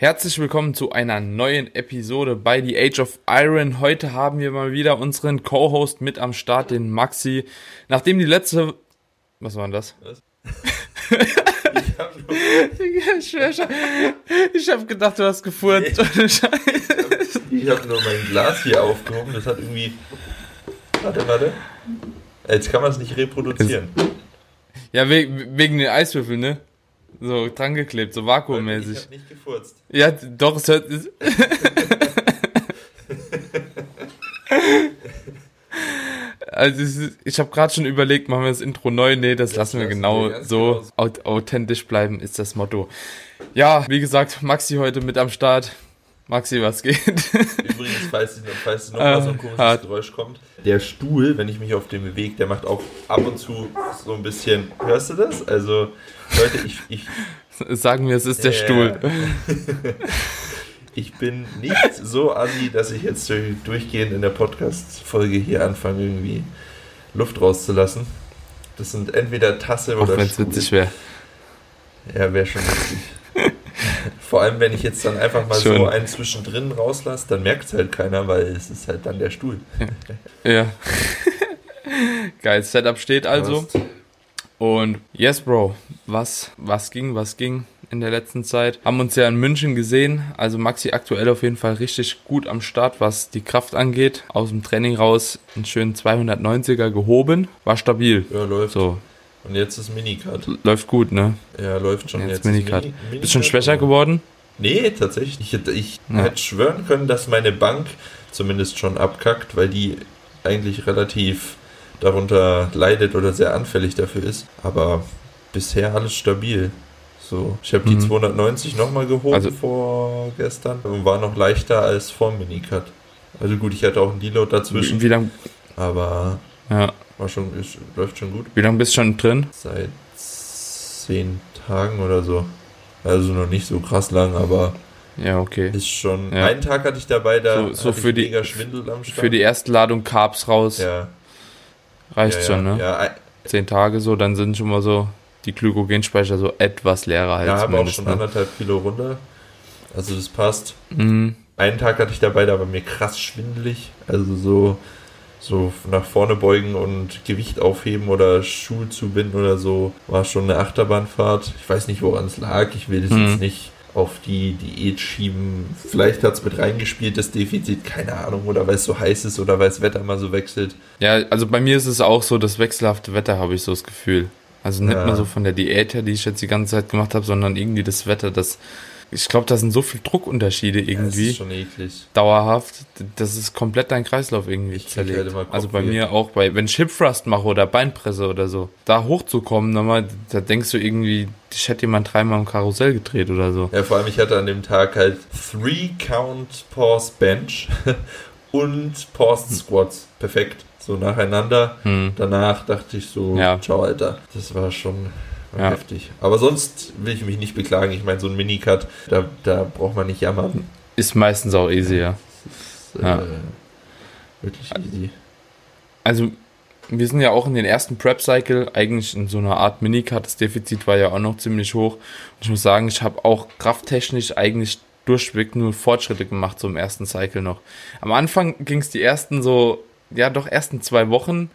Herzlich willkommen zu einer neuen Episode bei The Age of Iron. Heute haben wir mal wieder unseren Co-Host mit am Start, den Maxi. Nachdem die letzte. Was war denn das? Was? Ich hab nur. ich, hab gedacht, du hast gefurzt. Nee. ich hab nur mein Glas hier aufgehoben. Das hat irgendwie. Warte, warte. Jetzt kann man es nicht reproduzieren. Ja, wegen, wegen den Eiswürfeln, ne? So dran geklebt, so vakuummäßig. Ich hab nicht gefurzt. Ja, doch, es hört. also ich habe gerade schon überlegt, machen wir das Intro neu? Nee, das, das lassen wir genau so genau. authentisch bleiben, ist das Motto. Ja, wie gesagt, Maxi heute mit am Start. Maxi, was geht? Übrigens, falls, falls noch mal so ein komisches hart. Geräusch kommt. Der Stuhl, wenn ich mich auf dem bewege, der macht auch ab und zu so ein bisschen. Hörst du das? Also, Leute, ich. ich Sagen wir, es ist der äh, Stuhl. ich bin nicht so assi, dass ich jetzt durchgehend in der Podcast-Folge hier anfange, irgendwie Luft rauszulassen. Das sind entweder Tasse oder. Auch wenn es witzig wäre. Ja, wäre schon witzig. Vor allem, wenn ich jetzt dann einfach mal Schon. so einen zwischendrin rauslasse, dann merkt es halt keiner, weil es ist halt dann der Stuhl. Ja. Geil, Setup steht also. Und yes, Bro, was, was ging, was ging in der letzten Zeit? Haben uns ja in München gesehen. Also Maxi aktuell auf jeden Fall richtig gut am Start, was die Kraft angeht. Aus dem Training raus einen schönen 290er gehoben. War stabil. Ja, läuft. So, und jetzt ist Minicut. Läuft gut, ne? Ja, läuft schon. Jetzt, jetzt Minicut. Mini, Minicut. Bist schon schwächer geworden? Nee, tatsächlich. Ich, ich ja. hätte schwören können, dass meine Bank zumindest schon abkackt, weil die eigentlich relativ darunter leidet oder sehr anfällig dafür ist. Aber bisher alles stabil. So, ich habe die mhm. 290 nochmal geholt also, vorgestern und war noch leichter als vor Minicut. Also gut, ich hatte auch einen Deload dazwischen. Wie, wie lang? Aber ja. War schon, ist, läuft schon gut. Wie lange bist du schon drin? Seit zehn Tagen oder so. Also noch nicht so krass lang, aber ja, okay. Ist schon. Ja. Einen Tag hatte ich dabei, da so, so für die, Schwindel am Start. Für die erste Ladung Carbs raus. Ja. Reicht ja, schon, ne? Ja. Zehn Tage so, dann sind schon mal so die Glykogenspeicher so etwas leerer halt. Ja, habe auch schon ne? anderthalb Kilo runter. Also das passt. Mhm. Einen Tag hatte ich dabei, da war mir krass schwindelig. Also so so nach vorne beugen und Gewicht aufheben oder Schuhe zubinden oder so, war schon eine Achterbahnfahrt. Ich weiß nicht, woran es lag. Ich will das mhm. jetzt nicht auf die Diät schieben. Vielleicht hat es mit reingespielt, das Defizit, keine Ahnung, oder weil es so heiß ist oder weil das Wetter mal so wechselt. Ja, also bei mir ist es auch so, das wechselhafte Wetter habe ich so das Gefühl. Also nicht ja. mal so von der Diät her, die ich jetzt die ganze Zeit gemacht habe, sondern irgendwie das Wetter, das ich glaube, da sind so viele Druckunterschiede irgendwie. Ja, das ist schon eklig. Dauerhaft. Das ist komplett dein Kreislauf irgendwie ich zerlegt. Halt also bei mir auch bei, wenn ich Hip Thrust mache oder Beinpresse oder so, da hochzukommen, nochmal, da denkst du irgendwie, ich hätte jemand dreimal im Karussell gedreht oder so. Ja, vor allem ich hatte an dem Tag halt Three Count Pause Bench und Pause Squats. Perfekt. So nacheinander. Hm. Danach dachte ich so, ja. ciao, Alter. Das war schon ja. Heftig. Aber sonst will ich mich nicht beklagen. Ich meine, so ein Minicut, da, da braucht man nicht jammern. Ist meistens auch easy, ja. Ist, ja. Äh, wirklich easy. Also, wir sind ja auch in den ersten Prep-Cycle eigentlich in so einer Art Minicut. Das Defizit war ja auch noch ziemlich hoch. Und ich muss sagen, ich habe auch krafttechnisch eigentlich durchweg nur Fortschritte gemacht, so im ersten Cycle noch. Am Anfang ging es die ersten so, ja doch, ersten zwei Wochen,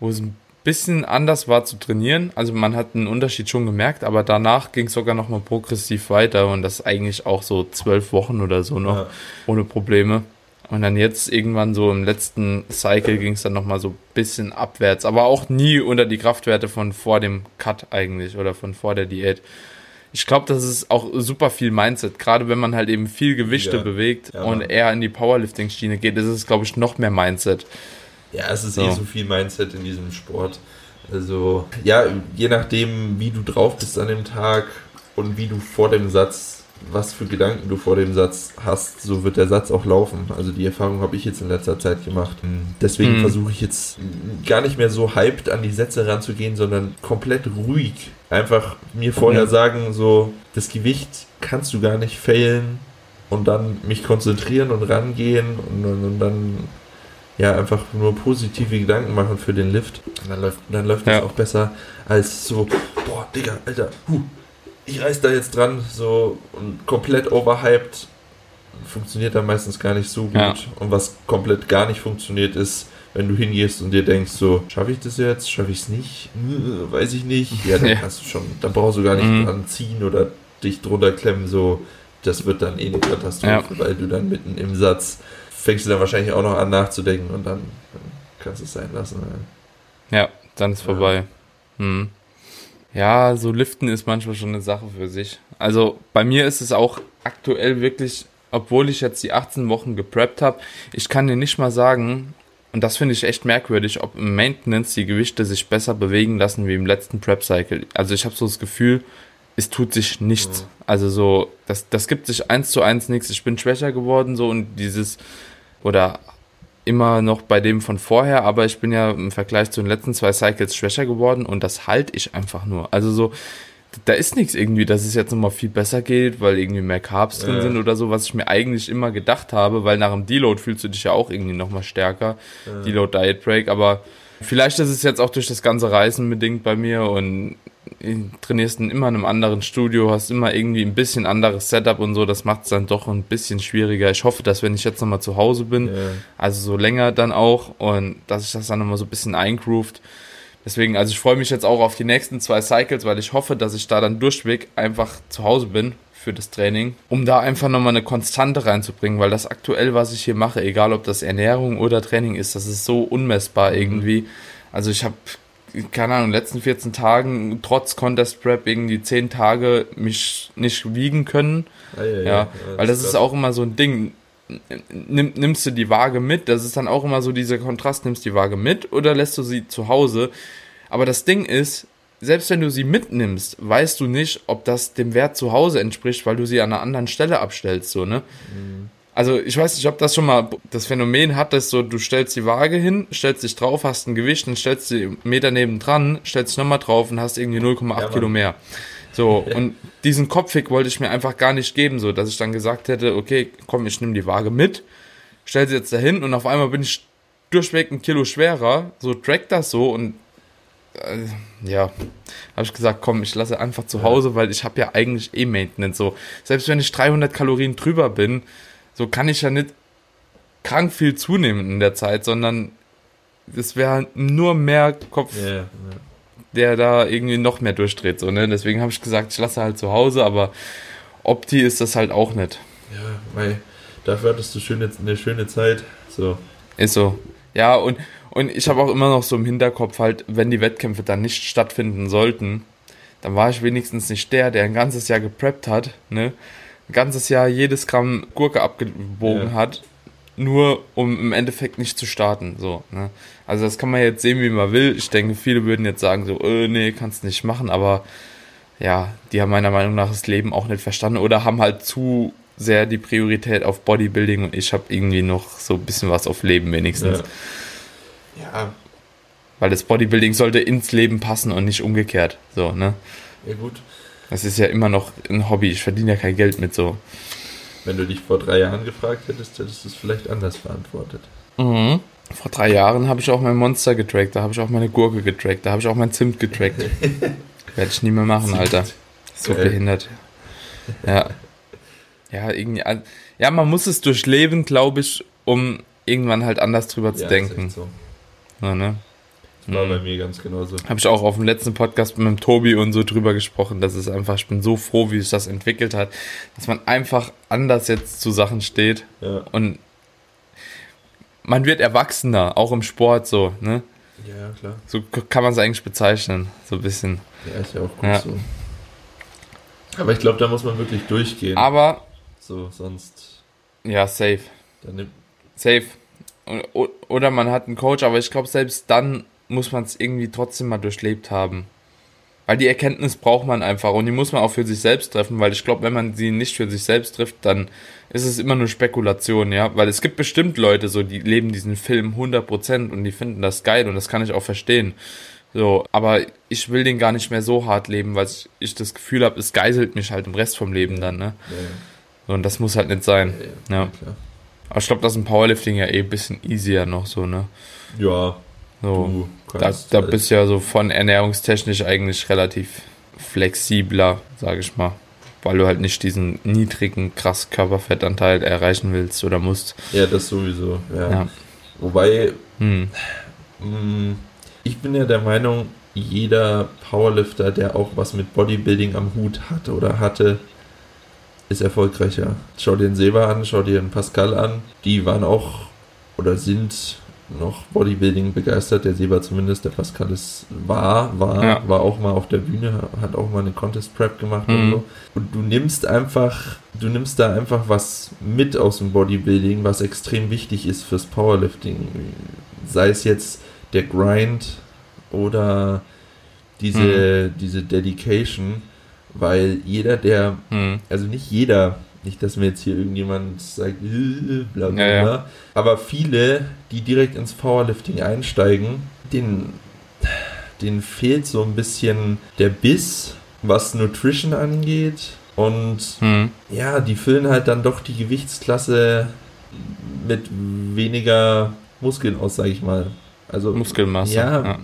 wo es ein bisschen anders war zu trainieren. Also man hat einen Unterschied schon gemerkt, aber danach ging es sogar nochmal progressiv weiter und das eigentlich auch so zwölf Wochen oder so noch ja. ohne Probleme. Und dann jetzt irgendwann so im letzten Cycle ging es dann nochmal so ein bisschen abwärts, aber auch nie unter die Kraftwerte von vor dem Cut eigentlich oder von vor der Diät. Ich glaube, das ist auch super viel Mindset. Gerade wenn man halt eben viel Gewichte ja. bewegt ja, und eher in die Powerlifting-Schiene geht, ist es, glaube ich, noch mehr Mindset. Ja, es ist so. eh so viel Mindset in diesem Sport. Also, ja, je nachdem, wie du drauf bist an dem Tag und wie du vor dem Satz was für Gedanken du vor dem Satz hast, so wird der Satz auch laufen. Also die Erfahrung habe ich jetzt in letzter Zeit gemacht. Deswegen mhm. versuche ich jetzt gar nicht mehr so hyped an die Sätze ranzugehen, sondern komplett ruhig. Einfach mir vorher mhm. sagen, so das Gewicht kannst du gar nicht failen und dann mich konzentrieren und rangehen und, und, und dann ja einfach nur positive Gedanken machen für den Lift. Und dann läuft, dann läuft ja. das auch besser als so, boah, Digga, Alter, huh, ich reiß da jetzt dran, so und komplett overhyped funktioniert dann meistens gar nicht so gut. Ja. Und was komplett gar nicht funktioniert ist, wenn du hingehst und dir denkst, so, schaffe ich das jetzt, schaffe ich es nicht, hm, weiß ich nicht. Ja, dann hast du schon, dann brauchst du gar nicht mhm. dran ziehen oder dich drunter klemmen, so, das wird dann eh eine Katastrophe, ja. weil du dann mitten im Satz fängst du dann wahrscheinlich auch noch an nachzudenken und dann, dann kannst du es sein lassen. Ja, dann ist vorbei. Ja. Hm. Ja, so Liften ist manchmal schon eine Sache für sich. Also bei mir ist es auch aktuell wirklich, obwohl ich jetzt die 18 Wochen gepreppt habe, ich kann dir nicht mal sagen, und das finde ich echt merkwürdig, ob im Maintenance die Gewichte sich besser bewegen lassen wie im letzten Prep-Cycle. Also ich habe so das Gefühl, es tut sich nichts. Mhm. Also so, das, das gibt sich eins zu eins nichts. Ich bin schwächer geworden so und dieses, oder immer noch bei dem von vorher, aber ich bin ja im Vergleich zu den letzten zwei Cycles schwächer geworden und das halte ich einfach nur. Also so, da ist nichts irgendwie, dass es jetzt nochmal viel besser geht, weil irgendwie mehr Carbs drin ja. sind oder so, was ich mir eigentlich immer gedacht habe, weil nach dem Deload fühlst du dich ja auch irgendwie nochmal stärker. Ja. Deload Diet Break, aber vielleicht ist es jetzt auch durch das ganze Reisen bedingt bei mir und trainierst in immer in einem anderen Studio, hast immer irgendwie ein bisschen anderes Setup und so, das macht es dann doch ein bisschen schwieriger. Ich hoffe, dass wenn ich jetzt nochmal zu Hause bin, yeah. also so länger dann auch und dass ich das dann nochmal so ein bisschen eingroovt. Deswegen, also ich freue mich jetzt auch auf die nächsten zwei Cycles, weil ich hoffe, dass ich da dann durchweg einfach zu Hause bin für das Training, um da einfach nochmal eine Konstante reinzubringen, weil das aktuell, was ich hier mache, egal ob das Ernährung oder Training ist, das ist so unmessbar mhm. irgendwie. Also ich habe keine Ahnung, in den letzten 14 Tagen trotz Contest Prep irgendwie 10 Tage mich nicht wiegen können. Ah, ja, ja, ja, weil das ist, ist auch immer so ein Ding. Nimm, nimmst du die Waage mit? Das ist dann auch immer so dieser Kontrast, nimmst du die Waage mit oder lässt du sie zu Hause? Aber das Ding ist, selbst wenn du sie mitnimmst, weißt du nicht, ob das dem Wert zu Hause entspricht, weil du sie an einer anderen Stelle abstellst, so, ne? Mhm. Also ich weiß nicht, ob das schon mal das Phänomen hat, dass so, du stellst die Waage hin, stellst dich drauf, hast ein Gewicht, dann stellst du die Meter nebendran, stellst dich nochmal drauf und hast irgendwie 0,8 ja, Kilo mehr. So, und diesen Kopfweg wollte ich mir einfach gar nicht geben, so, dass ich dann gesagt hätte, okay, komm, ich nehme die Waage mit, stell sie jetzt dahin und auf einmal bin ich durchweg ein Kilo schwerer, so track das so und äh, ja, habe ich gesagt, komm, ich lasse einfach zu Hause, weil ich habe ja eigentlich eh Maintenance, so, selbst wenn ich 300 Kalorien drüber bin, so kann ich ja nicht krank viel zunehmen in der Zeit, sondern es wäre nur mehr Kopf, yeah, yeah. der da irgendwie noch mehr durchdreht. So, ne? Deswegen habe ich gesagt, ich lasse halt zu Hause, aber Opti ist das halt auch nicht. Ja, weil dafür hattest du schöne, eine schöne Zeit. So. Ist so. Ja, und, und ich habe auch immer noch so im Hinterkopf halt, wenn die Wettkämpfe dann nicht stattfinden sollten, dann war ich wenigstens nicht der, der ein ganzes Jahr gepreppt hat, ne? Ein ganzes Jahr jedes Gramm Gurke abgebogen ja. hat, nur um im Endeffekt nicht zu starten. So, ne? Also das kann man jetzt sehen, wie man will. Ich denke, viele würden jetzt sagen, so, äh, nee, kannst nicht machen, aber ja, die haben meiner Meinung nach das Leben auch nicht verstanden oder haben halt zu sehr die Priorität auf Bodybuilding und ich habe irgendwie noch so ein bisschen was auf Leben wenigstens. Ja. ja. Weil das Bodybuilding sollte ins Leben passen und nicht umgekehrt. So, ne? Ja, gut. Das ist ja immer noch ein Hobby. Ich verdiene ja kein Geld mit so. Wenn du dich vor drei Jahren gefragt hättest, hättest du es vielleicht anders beantwortet. Mhm. Vor drei Jahren habe ich auch mein Monster getrackt, da habe ich auch meine Gurke getrackt, da habe ich auch mein Zimt getrackt. Werde ich nie mehr machen, Zimt. Alter. So Geil. behindert. Ja. Ja, irgendwie. Ja, man muss es durchleben, glaube ich, um irgendwann halt anders drüber zu ja, denken. So. Ja, ne? War mhm. bei mir ganz genauso. Habe ich auch auf dem letzten Podcast mit dem Tobi und so drüber gesprochen, dass es einfach, ich bin so froh, wie sich das entwickelt hat, dass man einfach anders jetzt zu Sachen steht ja. und man wird erwachsener, auch im Sport so, ne? Ja, klar. So kann man es eigentlich bezeichnen, so ein bisschen. Ja, ist ja auch gut ja. so. Aber ich glaube, da muss man wirklich durchgehen. Aber. So, sonst. Ja, safe. safe. Oder man hat einen Coach, aber ich glaube, selbst dann muss man es irgendwie trotzdem mal durchlebt haben. Weil die Erkenntnis braucht man einfach und die muss man auch für sich selbst treffen, weil ich glaube, wenn man sie nicht für sich selbst trifft, dann ist es immer nur Spekulation, ja. Weil es gibt bestimmt Leute, so, die leben diesen Film 100% und die finden das geil und das kann ich auch verstehen. So, aber ich will den gar nicht mehr so hart leben, weil ich, ich das Gefühl habe, es geißelt mich halt im Rest vom Leben dann, ne? Ja. So, und das muss halt nicht sein. Ja. ja. Aber ich glaube, das ist im Powerlifting ja eh ein bisschen easier noch so, ne? Ja. So, da, da halt bist du ja so von ernährungstechnisch eigentlich relativ flexibler, sage ich mal. Weil du halt nicht diesen niedrigen, krass Körperfettanteil erreichen willst oder musst. Ja, das sowieso, ja. ja. Wobei, hm. mm, ich bin ja der Meinung, jeder Powerlifter, der auch was mit Bodybuilding am Hut hat oder hatte, ist erfolgreicher. Schau dir den Seba an, schau dir den Pascal an. Die waren auch oder sind noch Bodybuilding begeistert, der Seba zumindest, der Pascal ist war, war, ja. war auch mal auf der Bühne, hat auch mal eine Contest Prep gemacht mhm. und so. Und du nimmst einfach, du nimmst da einfach was mit aus dem Bodybuilding, was extrem wichtig ist fürs Powerlifting. Sei es jetzt der Grind oder diese, mhm. diese Dedication, weil jeder, der, mhm. also nicht jeder, nicht, dass mir jetzt hier irgendjemand sagt, äh, bla bla, ja, ja. aber viele, die direkt ins Powerlifting einsteigen, denen, denen fehlt so ein bisschen der Biss, was Nutrition angeht. Und mhm. ja, die füllen halt dann doch die Gewichtsklasse mit weniger Muskeln aus, sag ich mal. Also Muskelmasse. Ja, ja,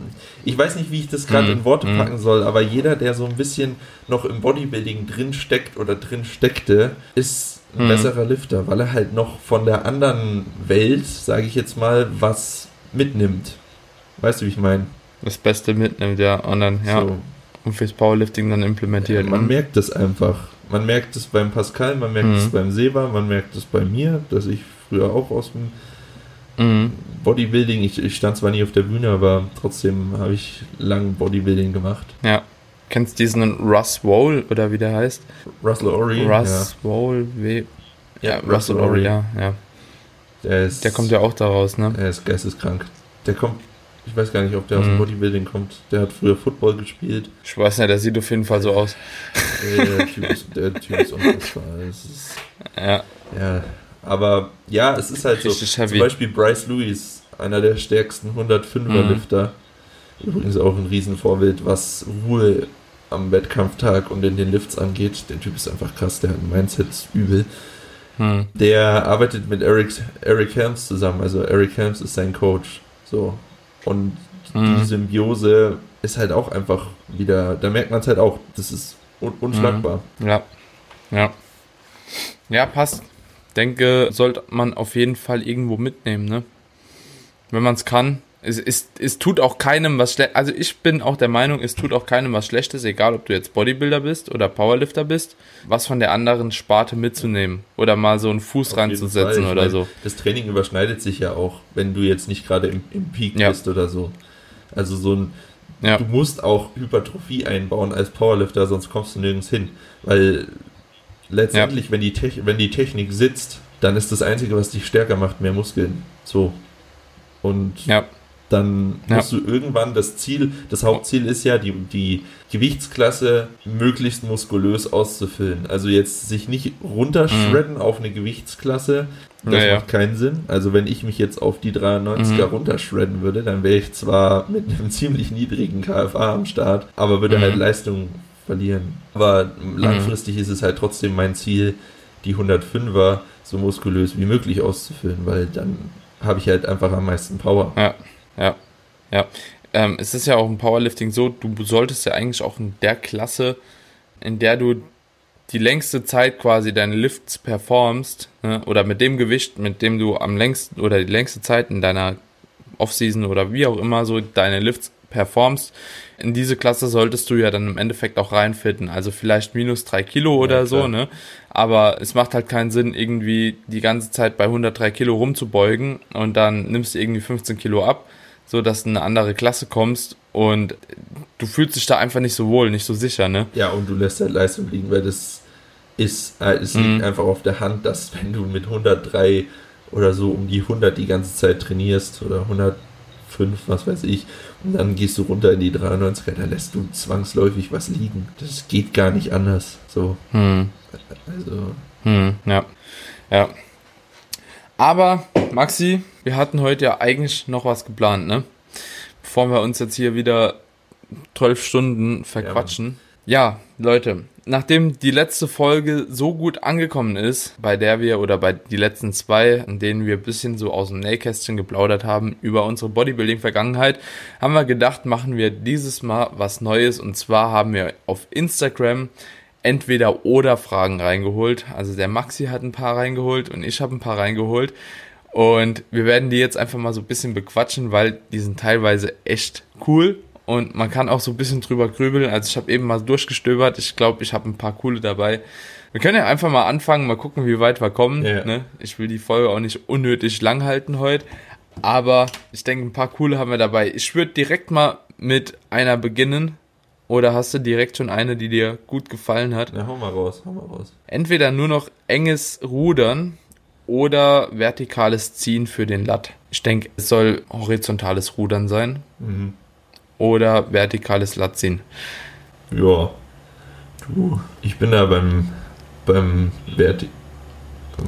ich weiß nicht, wie ich das gerade mm, in Worte mm. packen soll, aber jeder, der so ein bisschen noch im Bodybuilding drin steckt oder drin steckte, ist ein mm. besserer Lifter, weil er halt noch von der anderen Welt, sage ich jetzt mal, was mitnimmt. Weißt du, wie ich meine? Das Beste mitnimmt, ja, und dann, ja, so. und fürs Powerlifting dann implementiert. Ja, man ne? merkt das einfach. Man merkt es beim Pascal, man merkt es mhm. beim Seba, man merkt es bei mir, dass ich früher auch aus dem Mhm. Bodybuilding, ich, ich, stand zwar nie auf der Bühne, aber trotzdem habe ich lang Bodybuilding gemacht. Ja. Kennst du diesen Russ Wall oder wie der heißt? Russell Ory. Russ ja. Wall, wie. Ja, Russell Ory, ja, ja. Der, ist, der kommt ja auch daraus, ne? Er ist geisteskrank. Der kommt, ich weiß gar nicht, ob der mhm. aus dem mhm. Bodybuilding kommt. Der hat früher Football gespielt. Ich weiß nicht, der sieht auf jeden Fall so aus. der, Typ ist, der Typ ist unfassbar. Ja. Ja, aber ja, es ist halt Richtig so. Heavy. Zum Beispiel Bryce Lewis, einer der stärksten 105er Lifter. Mhm. Übrigens auch ein Riesenvorbild, was Ruhe am Wettkampftag und in den Lifts angeht. Der Typ ist einfach krass, der hat ein Mindset übel. Mhm. Der arbeitet mit Eric, Eric Helms zusammen. Also Eric Helms ist sein Coach. So. Und mhm. die Symbiose ist halt auch einfach wieder, da merkt man es halt auch, das ist un unschlagbar. Mhm. Ja. Ja. Ja, passt denke, sollte man auf jeden Fall irgendwo mitnehmen, ne? Wenn man es kann. Es, es, es tut auch keinem was Schlechtes. Also ich bin auch der Meinung, es tut auch keinem was Schlechtes, egal ob du jetzt Bodybuilder bist oder Powerlifter bist, was von der anderen Sparte mitzunehmen oder mal so einen Fuß reinzusetzen oder meine, so. Das Training überschneidet sich ja auch, wenn du jetzt nicht gerade im, im Peak ja. bist oder so. Also so ein, ja. du musst auch Hypertrophie einbauen als Powerlifter, sonst kommst du nirgends hin. Weil letztendlich, ja. wenn, die wenn die Technik sitzt, dann ist das Einzige, was dich stärker macht, mehr Muskeln. So. Und ja. dann musst ja. du irgendwann das Ziel, das Hauptziel ist ja, die, die Gewichtsklasse möglichst muskulös auszufüllen. Also jetzt sich nicht runterschredden mhm. auf eine Gewichtsklasse, das naja. macht keinen Sinn. Also wenn ich mich jetzt auf die 93er mhm. runterschredden würde, dann wäre ich zwar mit einem ziemlich niedrigen KFA am Start, aber würde halt mhm. halt Leistung verlieren. Aber langfristig mhm. ist es halt trotzdem mein Ziel, die 105er so muskulös wie möglich auszufüllen, weil dann habe ich halt einfach am meisten Power. Ja, ja, ja. Ähm, es ist ja auch im Powerlifting so, du solltest ja eigentlich auch in der Klasse, in der du die längste Zeit quasi deine Lifts performst, ne, oder mit dem Gewicht, mit dem du am längsten oder die längste Zeit in deiner Offseason oder wie auch immer so deine Lifts performst, in diese Klasse solltest du ja dann im Endeffekt auch reinfitten. Also vielleicht minus drei Kilo oder ja, so, ne? Aber es macht halt keinen Sinn, irgendwie die ganze Zeit bei 103 Kilo rumzubeugen und dann nimmst du irgendwie 15 Kilo ab, so dass du in eine andere Klasse kommst und du fühlst dich da einfach nicht so wohl, nicht so sicher, ne? Ja, und du lässt halt Leistung liegen, weil das ist, äh, es liegt mhm. einfach auf der Hand, dass wenn du mit 103 oder so um die 100 die ganze Zeit trainierst oder 100 5, was weiß ich. Und dann gehst du runter in die 93er, da lässt du zwangsläufig was liegen. Das geht gar nicht anders. So. Hm. Also. Hm, ja. Ja. Aber, Maxi, wir hatten heute ja eigentlich noch was geplant, ne? Bevor wir uns jetzt hier wieder 12 Stunden verquatschen. Ja, Leute, nachdem die letzte Folge so gut angekommen ist, bei der wir oder bei die letzten zwei, in denen wir ein bisschen so aus dem Nähkästchen geplaudert haben über unsere Bodybuilding-Vergangenheit, haben wir gedacht, machen wir dieses Mal was Neues und zwar haben wir auf Instagram entweder oder Fragen reingeholt. Also der Maxi hat ein paar reingeholt und ich habe ein paar reingeholt. Und wir werden die jetzt einfach mal so ein bisschen bequatschen, weil die sind teilweise echt cool und man kann auch so ein bisschen drüber grübeln. Also ich habe eben mal durchgestöbert. Ich glaube, ich habe ein paar coole dabei. Wir können ja einfach mal anfangen, mal gucken, wie weit wir kommen. Ja. Ne? Ich will die Folge auch nicht unnötig lang halten heute. Aber ich denke, ein paar coole haben wir dabei. Ich würde direkt mal mit einer beginnen. Oder hast du direkt schon eine, die dir gut gefallen hat? Na, hau mal raus, hau mal raus. Entweder nur noch enges Rudern oder vertikales Ziehen für den Latt. Ich denke, es soll horizontales Rudern sein Mhm. Oder vertikales Latt ziehen. Ja. Du, ich bin da beim, beim Wert.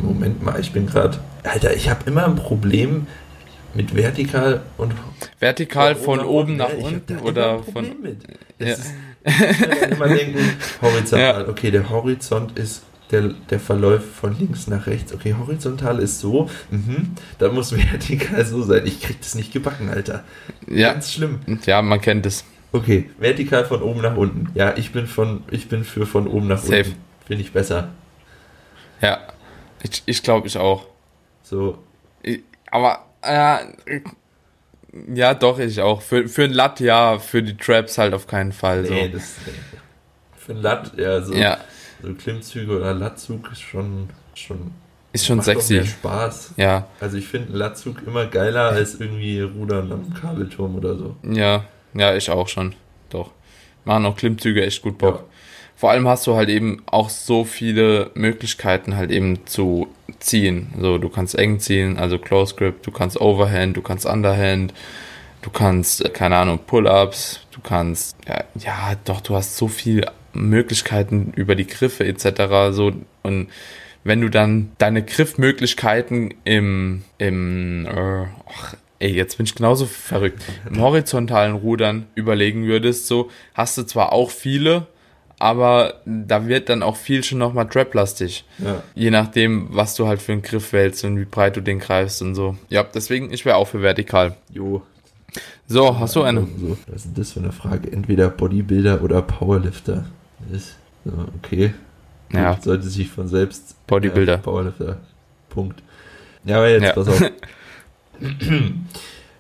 Moment mal, ich bin gerade. Alter, ich habe immer ein Problem mit vertikal und. Vertikal von oben nach Ja, ich hab unten oder von. Mit. Ja. Ist, ich kann immer denken, horizontal. Okay, der Horizont ist der, der verläuft von links nach rechts. Okay, horizontal ist so. Mhm. Da muss vertikal so sein. Ich krieg das nicht gebacken, Alter. Ja, Ganz schlimm. ja, man kennt es. Okay, vertikal von oben nach unten. Ja, ich bin von, ich bin für von oben nach Safe. unten. Finde ich besser. Ja, ich, ich glaube, ich auch. So, Ich, aber, äh, ja, doch, ich auch. Für, für ein Latt, ja, für die Traps halt auf keinen Fall. So. nee, das nee. für ein Latt, ja, so, ja, so Klimmzüge oder Lattzug ist schon, schon, ist schon sexy. mehr Spaß. Ja, Also ich finde einen Lattzug immer geiler als irgendwie Rudern am Kabelturm oder so. ja, ja, ich auch schon. Doch. Machen auch Klimmzüge echt gut Bock. Ja. Vor allem hast du halt eben auch so viele Möglichkeiten halt eben zu ziehen. So, du kannst eng ziehen, also Close Grip, du kannst Overhand, du kannst Underhand, du kannst, äh, keine Ahnung, Pull-Ups, du kannst, ja, ja, doch, du hast so viele Möglichkeiten über die Griffe etc. So, und wenn du dann deine Griffmöglichkeiten im, im, äh, ach, ey, jetzt bin ich genauso verrückt, im horizontalen Rudern überlegen würdest, so, hast du zwar auch viele, aber da wird dann auch viel schon nochmal traplastig. Ja. Je nachdem, was du halt für einen Griff wählst und wie breit du den greifst und so. Ja, deswegen, ich wäre auch für vertikal. Jo. So, hast du eine? So, was ist denn das für eine Frage? Entweder Bodybuilder oder Powerlifter. Ist, so, okay. Ja. Gut, Sollte sich von selbst. Bodybuilder. Ja, Powerlifter. Punkt. Ja, aber jetzt, Ja. pass auf.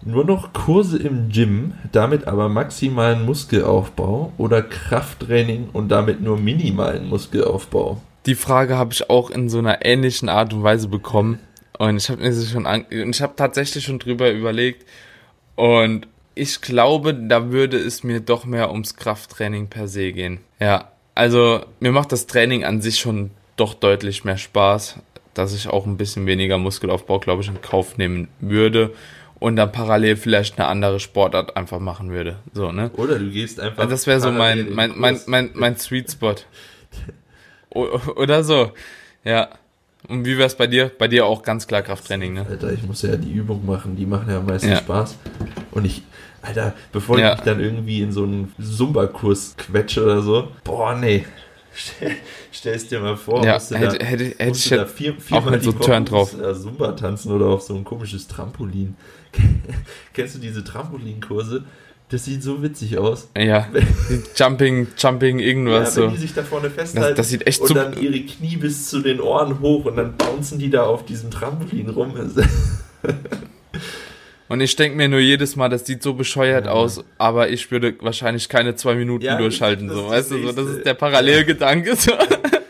Nur noch Kurse im Gym, damit aber maximalen Muskelaufbau oder Krafttraining und damit nur minimalen Muskelaufbau. Die Frage habe ich auch in so einer ähnlichen Art und Weise bekommen. Und ich habe mir sie schon an, und ich habe tatsächlich schon drüber überlegt. Und ich glaube, da würde es mir doch mehr ums Krafttraining per se gehen. Ja, also mir macht das Training an sich schon doch deutlich mehr Spaß, dass ich auch ein bisschen weniger Muskelaufbau, glaube ich, in Kauf nehmen würde und dann parallel vielleicht eine andere Sportart einfach machen würde. So, ne? Oder du gehst einfach. Also das wäre so mein, in mein, mein, mein, mein Sweet Spot. Oder so. Ja. Und wie wär's bei dir? Bei dir auch ganz klar Krafttraining, ne? Alter, ich muss ja die Übung machen, die machen ja am meisten Ja. Spaß. Und ich, Alter, bevor Ja. ich mich dann irgendwie in so einen Zumba-Kurs quetsche oder so, boah, nee. Stell, stell's dir mal vor, Ja, musst du hätte, da, hätte, hätte ich da vier, viermal die so Turn drauf. Zumba tanzen oder auf so ein komisches Trampolin. Kennst du diese Trampolinkurse? Das sieht so witzig aus. Ja, Jumping, Jumping, Ja, irgendwas wenn so. die sich da vorne festhalten das sieht echt und so- dann ihre Knie bis zu den Ohren hoch und dann bouncen die da auf diesem Trampolin rum. Und ich denke mir nur jedes Mal, das sieht so bescheuert Ja. aus, aber ich würde wahrscheinlich keine zwei Minuten Ja, durchhalten, das so, ist weißt das du, so, das ist der Parallelgedanke, so.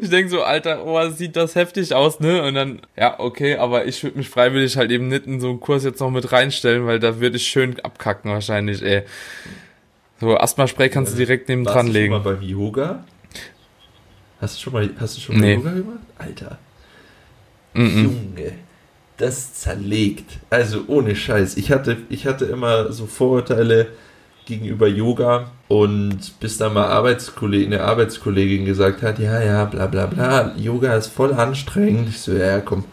Ich denke so, Alter, oh, sieht das heftig aus, ne? Und dann, ja, okay, aber ich würde mich freiwillig halt eben nicht in so einen Kurs jetzt noch mit reinstellen, weil da würde ich schön abkacken wahrscheinlich, ey. So, Asthma-Spray kannst du direkt neben Warst dran du schon legen. mal beim Yoga? Hast du schon mal, hast du schon mal Nee. Yoga gemacht? Alter, Mm -mm. Junge. das zerlegt. Also ohne Scheiß. Ich hatte, ich hatte immer so Vorurteile gegenüber Yoga und bis dann mal Arbeitskollegin, eine Arbeitskollegin gesagt hat, ja, ja, bla bla bla, Yoga ist voll anstrengend. Ich so, ja, komm,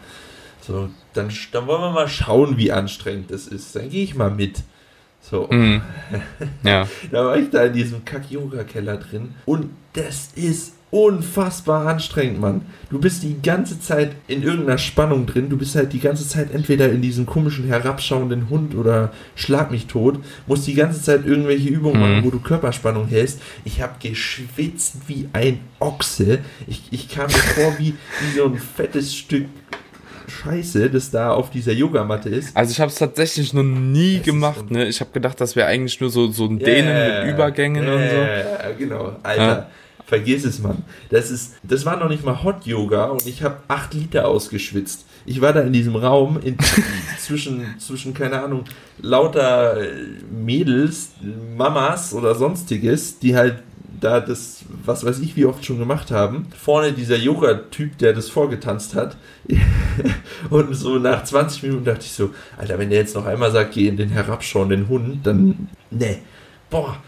so, dann, dann wollen wir mal schauen, wie anstrengend das ist. Dann gehe ich mal mit. So. Mhm. Ja. da war ich da in diesem Kack-Yoga-Keller drin und das ist unfassbar anstrengend, Mann. Du bist die ganze Zeit in irgendeiner Spannung drin. Du bist halt die ganze Zeit entweder in diesem komischen herabschauenden Hund oder schlag mich tot. Musst die ganze Zeit irgendwelche Übungen mhm. machen, wo du Körperspannung hältst. Ich habe geschwitzt wie ein Ochse. Ich, ich kam mir vor wie, wie so ein fettes Stück Scheiße, das da auf dieser Yogamatte ist. Also ich habe es tatsächlich noch nie das gemacht. Ne? Ich habe gedacht, das wäre eigentlich nur so, so ein Dehnen yeah, mit Übergängen yeah, und so. Ja, genau. Alter. Ja. Vergiss es, Mann. Das ist, das war noch nicht mal Hot Yoga und ich habe acht Liter ausgeschwitzt. Ich war da in diesem Raum in, zwischen, zwischen, keine Ahnung, lauter Mädels, Mamas oder sonstiges, die halt da das, was weiß ich, wie oft schon gemacht haben. Vorne dieser Yoga-Typ, der das vorgetanzt hat. und so nach 20 Minuten dachte ich so, Alter, wenn der jetzt noch einmal sagt, geh in den herabschauenden Hund, dann, ne, boah,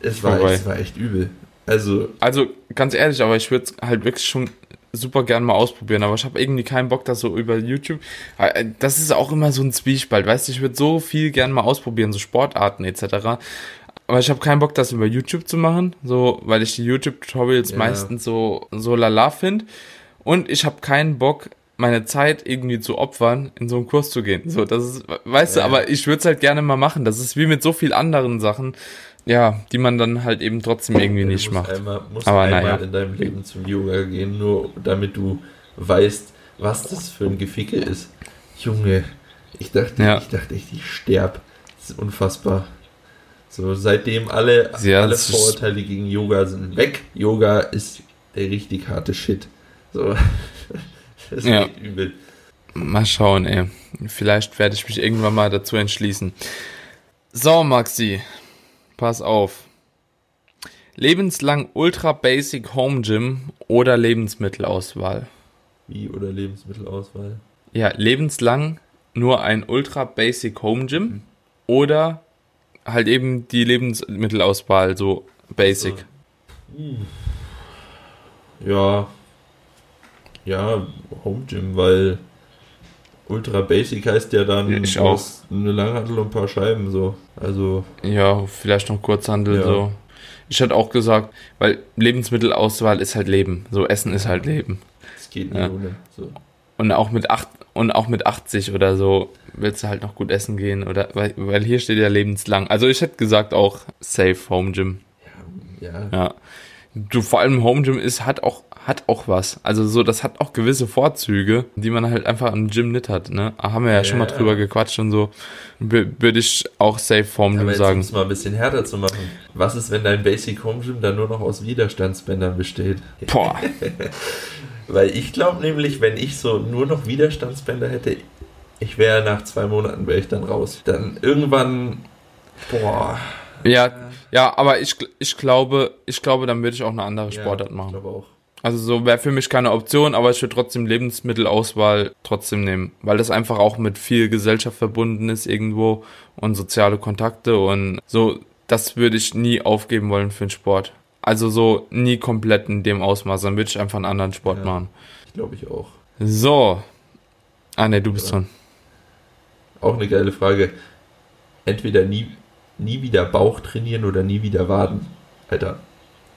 es war, es war echt übel. Also, also ganz ehrlich, aber ich würde halt wirklich schon super gern mal ausprobieren, aber ich habe irgendwie keinen Bock, das so über YouTube. Äh, das ist auch immer so ein Zwiespalt, weißt du, ich würde so viel gern mal ausprobieren, so Sportarten etc. Aber ich habe keinen Bock, das über YouTube zu machen, so, weil ich die YouTube-Tutorials ja. meistens so, so lala finde. Und ich habe keinen Bock, meine Zeit irgendwie zu opfern, in so einen Kurs zu gehen. So, das ist, weißt ja. du, aber ich würde es halt gerne mal machen. Das ist wie mit so vielen anderen Sachen, ja, die man dann halt eben trotzdem irgendwie ja, nicht macht. Einmal, musst aber einmal naja. in deinem Leben zum Yoga gehen, nur damit du weißt, was das für ein Geficke ist. Junge, ich dachte, ja. ich dachte echt, ich sterb. Das ist unfassbar. So, seitdem alle, ja, alle Vorurteile gegen Yoga sind weg. Yoga ist der richtig harte Shit. So, das ist ja. übel. Mal schauen, ey. Vielleicht werde ich mich irgendwann mal dazu entschließen. So, Maxi, pass auf. Lebenslang Ultra Basic Home Gym oder Lebensmittelauswahl? Wie oder Lebensmittelauswahl? Ja, lebenslang nur ein Ultra Basic Home Gym hm. oder halt eben die Lebensmittelauswahl, so basic. Hm. Ja. Ja, Home Gym, weil Ultra Basic heißt ja dann ich auch. eine Langhandel und ein paar Scheiben so. Also. Ja, vielleicht noch Kurzhandel ja. so. Ich hätte auch gesagt, weil Lebensmittelauswahl ist halt Leben. So Essen ist halt Leben. Es geht nicht ja. ohne. So. Und auch mit acht und auch mit 80 oder so willst du halt noch gut essen gehen oder weil, weil hier steht ja lebenslang. Also ich hätte gesagt auch Safe Home Gym. Ja, ja. ja. Du vor allem Home Gym ist hat auch hat auch was. Also so das hat auch gewisse Vorzüge, die man halt einfach im Gym nicht hat, ne? Haben wir ja, ja schon mal drüber gequatscht und so. Würde ich auch Safe Home Gym sagen. Um es mal ein bisschen härter zu machen. Was ist, wenn dein Basic Home Gym dann nur noch aus Widerstandsbändern besteht? Boah. Weil ich glaube nämlich, wenn ich so nur noch Widerstandsbänder hätte, ich wäre nach zwei Monaten wäre ich dann raus. Dann irgendwann, boah. Ja, ja, aber ich, ich glaube, ich glaube, dann würde ich auch eine andere Sportart ja, machen. Ich glaube auch. Also so wäre für mich keine Option, aber ich würde trotzdem Lebensmittelauswahl trotzdem nehmen, weil das einfach auch mit viel Gesellschaft verbunden ist irgendwo und soziale Kontakte und so, das würde ich nie aufgeben wollen für den Sport. Also so nie komplett in dem Ausmaß. Dann würde ich einfach einen anderen Sport ja, machen. Glaube ich auch. So. Ah ne, du bist dran. Auch eine geile Frage. Entweder nie, nie wieder Bauch trainieren oder nie wieder Waden. Alter.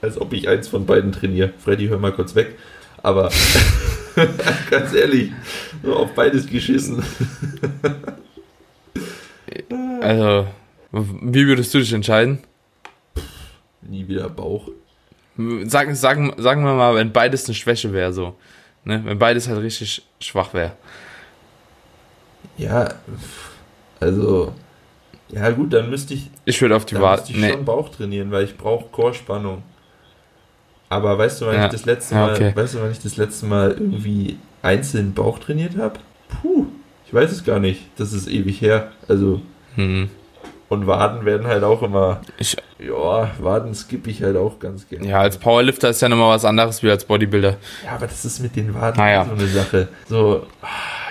Als ob ich eins von beiden trainiere. Freddy, hör mal kurz weg. Aber ganz ehrlich, so auf beides geschissen. also, wie würdest du dich entscheiden? Nie wieder Bauch. Sagen, sagen, sagen wir mal, wenn beides eine Schwäche wäre, so. Ne? Wenn beides halt richtig schwach wäre. Ja, also. Ja, gut, dann müsste ich. Ich würde auf die Wahl. ich nee. schon Bauch trainieren, weil ich brauche Chorspannung. Aber weißt du, wann ja. ich das letzte Mal, okay. weißt du, wann ich das letzte Mal irgendwie einzeln Bauch trainiert habe? Puh, ich weiß es gar nicht. Das ist ewig her. Also. Hm. Und Waden werden halt auch immer. Ich, ja, Waden skippe ich halt auch ganz gerne. Ja, als Powerlifter ist ja nochmal was anderes wie als Bodybuilder. Ja, aber das ist mit den Waden ah, ja. so eine Sache. So,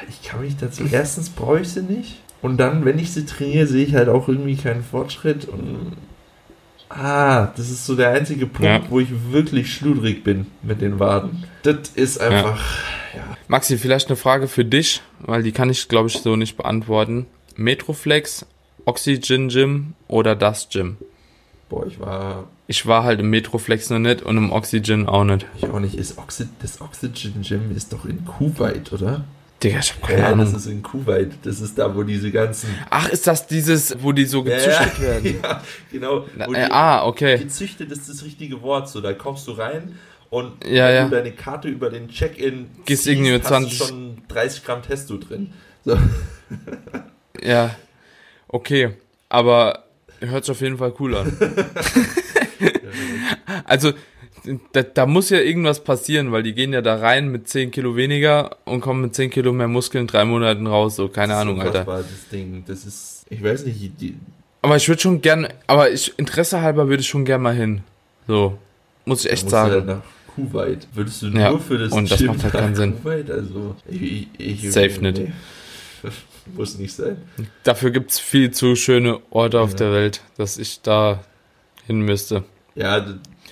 ich kann mich dazu. Erstens brauche ich sie nicht. Und dann, wenn ich sie trainiere, sehe ich halt auch irgendwie keinen Fortschritt. Und ah, das ist so der einzige Punkt, ja. wo ich wirklich schludrig bin mit den Waden. Das ist einfach. Ja. ja. Maxi, vielleicht eine Frage für dich, weil die kann ich, glaube ich, so nicht beantworten. Metroflex, Oxygen Gym oder das Gym? Boah, ich war. Ich war halt im Metroflex noch nicht und im Oxygen auch nicht. Ich auch nicht. Ist Oxy das Oxygen Gym ist doch in Kuwait, oder? Digga, ich hab keine ja, Ahnung. das ist in Kuwait. Das ist da, wo diese ganzen. Ach, ist das dieses, wo die so gezüchtet ja, werden? Ja, genau. Na, äh, ah, okay. Gezüchtet ist das richtige Wort. So, da kommst du rein und ja, wenn ja. du deine Karte über den Check-in gehst irgendwie mit 20 hast du schon 30 Gramm Testo drin. So. ja, okay. Aber hört sich auf jeden Fall cool an. also, da, da, muss ja irgendwas passieren, weil die gehen ja da rein mit 10 Kilo weniger und kommen mit 10 Kilo mehr Muskeln in drei Monaten raus. So, keine das Ahnung, Alter. Das Ding. Das ist, ich weiß nicht. Die aber ich würde schon gern, aber ich, Interesse halber würde ich schon gern mal hin. So, muss ich echt sagen. Halt nach Kuwait. Würdest du nur ja, für das Und das macht halt keinen Sinn. Kuwait? Also, ich, ich, Safe nicht. Nee. Muss nicht sein. Dafür gibt es viel zu schöne Orte ja. auf der Welt, dass ich da hin müsste. Ja,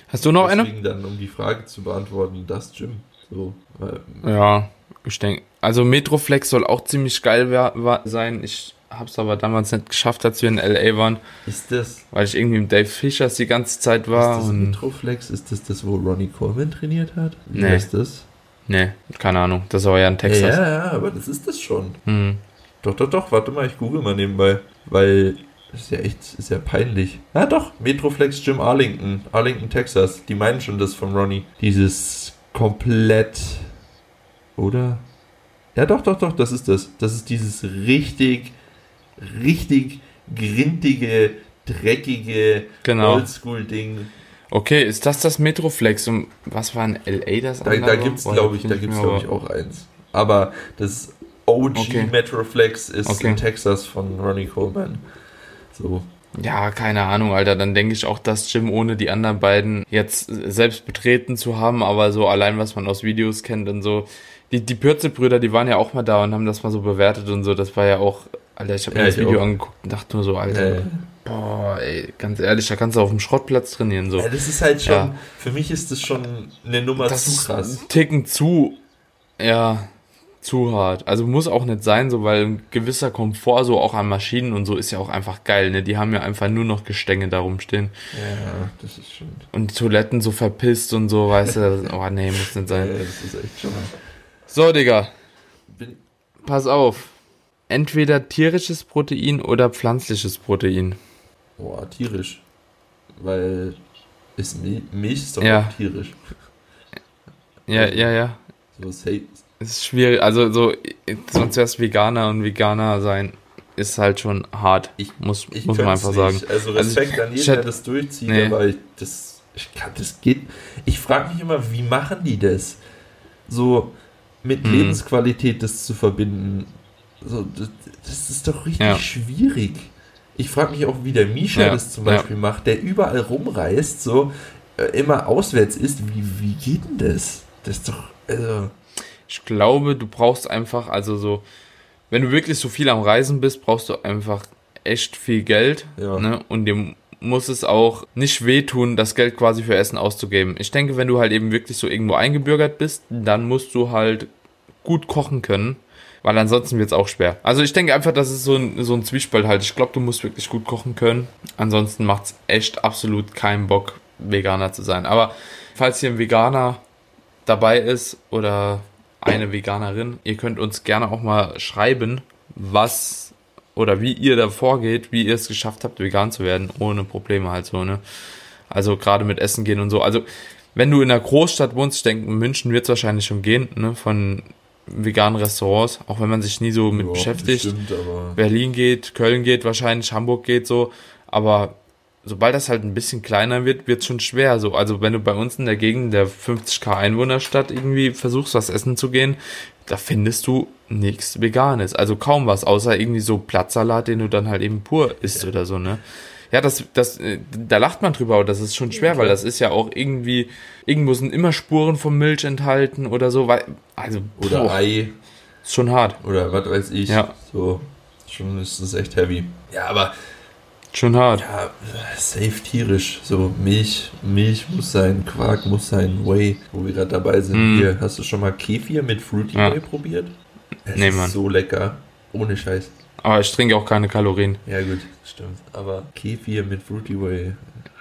Hast du noch eine? dann, um die Frage zu beantworten, das Gym. So, weil, ja, ich denke. Also Metroflex soll auch ziemlich geil sein. Ich habe es aber damals nicht geschafft, als wir in LA waren. Ist das? Weil ich irgendwie mit Dave Fishers die ganze Zeit war. Ist das Metroflex? Ist das das, wo Ronnie Coleman trainiert hat? Wie nee. ist das? Nee, keine Ahnung. Das war ja in Texas. Ja, ja, aber das ist das schon. Hm. Doch, doch, doch. Warte mal, ich google mal nebenbei. Weil das ist ja echt, ja peinlich. Ja doch, Metroflex Gym Arlington, Arlington, Texas. Die meinen schon das von Ronnie. Dieses komplett, oder? Ja doch, doch, doch, das ist das. Das ist dieses richtig, richtig grintige, dreckige genau. Oldschool-Ding. Okay, ist das das Metroflex? Und was war in LA das Da, da gibt es, glaube ich, da gibt's, glaube ich, auch eins. Aber das OG okay. Metroflex ist okay. in Texas von Ronnie Coleman. So. Ja, keine Ahnung, Alter. Dann denke ich auch, dass Jim ohne die anderen beiden jetzt selbst betreten zu haben, aber so allein, was man aus Videos kennt und so. Die, die Pürze-Brüder, die waren ja auch mal da und haben das mal so bewertet und so. Das war ja auch, Alter, ich habe mir ja, das Video auch. angeguckt und dachte nur so, Alter, ja. boah, ey, ganz ehrlich, da kannst du auf dem Schrottplatz trainieren. So. Ja, das ist halt schon, ja. für mich ist das schon eine Nummer das zu krass. Ticken zu, ja, zu hart. Also muss auch nicht sein, so, weil ein gewisser Komfort so auch an Maschinen und so ist ja auch einfach geil, ne? Die haben ja einfach nur noch Gestänge da rumstehen. Ja, das ist schon. Und Toiletten so verpisst und so, weißt du, oh nee, muss nicht sein. Ja, das ist echt schon. So, Digga. Pass auf. Entweder tierisches Protein oder pflanzliches Protein. Boah, tierisch. Weil ist Milch ist doch ja. tierisch. Ja, ja, ja. So ist schwierig, also so, sonst wär's Veganer und Veganer sein ist halt schon hart. Ich, muss, ich muss man einfach nicht. sagen. Also Respekt also, an jeden, der das durchzieht, nee. aber ich, das, ich kann, das geht. Ich frage mich immer, wie machen die das? So mit hm. Lebensqualität das zu verbinden. So, das, das ist doch richtig ja. schwierig. Ich frage mich auch, wie der Misha ja. das zum Beispiel ja. macht, der überall rumreist, so äh, immer auswärts ist. Wie, wie geht denn das? Das ist doch, also. Ich glaube, du brauchst einfach, also so, wenn du wirklich so viel am Reisen bist, brauchst du einfach echt viel Geld. Ja. Ne? Und dir muss es auch nicht wehtun, das Geld quasi für Essen auszugeben. Ich denke, wenn du halt eben wirklich so irgendwo eingebürgert bist, dann musst du halt gut kochen können, weil ansonsten wird es auch schwer. Also ich denke einfach, das ist so ein, so ein Zwiespalt halt. Ich glaube, du musst wirklich gut kochen können. Ansonsten macht es echt absolut keinen Bock, Veganer zu sein. Aber falls hier ein Veganer dabei ist oder eine Veganerin. Ihr könnt uns gerne auch mal schreiben, was oder wie ihr da vorgeht, wie ihr es geschafft habt, vegan zu werden, ohne Probleme halt so, ne? Also gerade mit Essen gehen und so. Also, wenn du in einer Großstadt wohnst, ich denke, in München wird es wahrscheinlich schon gehen, ne? Von veganen Restaurants, auch wenn man sich nie so mit ja, beschäftigt. Bestimmt, Berlin geht, Köln geht wahrscheinlich, Hamburg geht so, aber sobald das halt ein bisschen kleiner wird, wird es schon schwer. So, also wenn du bei uns in der Gegend der 50k Einwohnerstadt irgendwie versuchst, was essen zu gehen, da findest du nichts Veganes. Also kaum was, außer irgendwie so Platzsalat, den du dann halt eben pur isst ja. oder so, ne? Ja, das, das, äh, da lacht man drüber, aber das ist schon schwer, weil das ist ja auch irgendwie, irgendwo sind immer Spuren von Milch enthalten oder so, weil, also. Oder boah. Ei. Ist schon hart. Oder was weiß ich. Ja. So, schon ist es echt heavy. Ja, aber Schon hart. ja, safe tierisch. So, Milch, Milch muss sein, Quark muss sein, Whey, wo wir gerade dabei sind. Mm. Hier, hast du schon mal Kefir mit Fruity Ja. Whey probiert? Es Nee, ist Mann. so lecker. Ohne Scheiß. Aber ich trinke auch keine Kalorien. Ja, gut, stimmt. Aber Kefir mit Fruity Whey,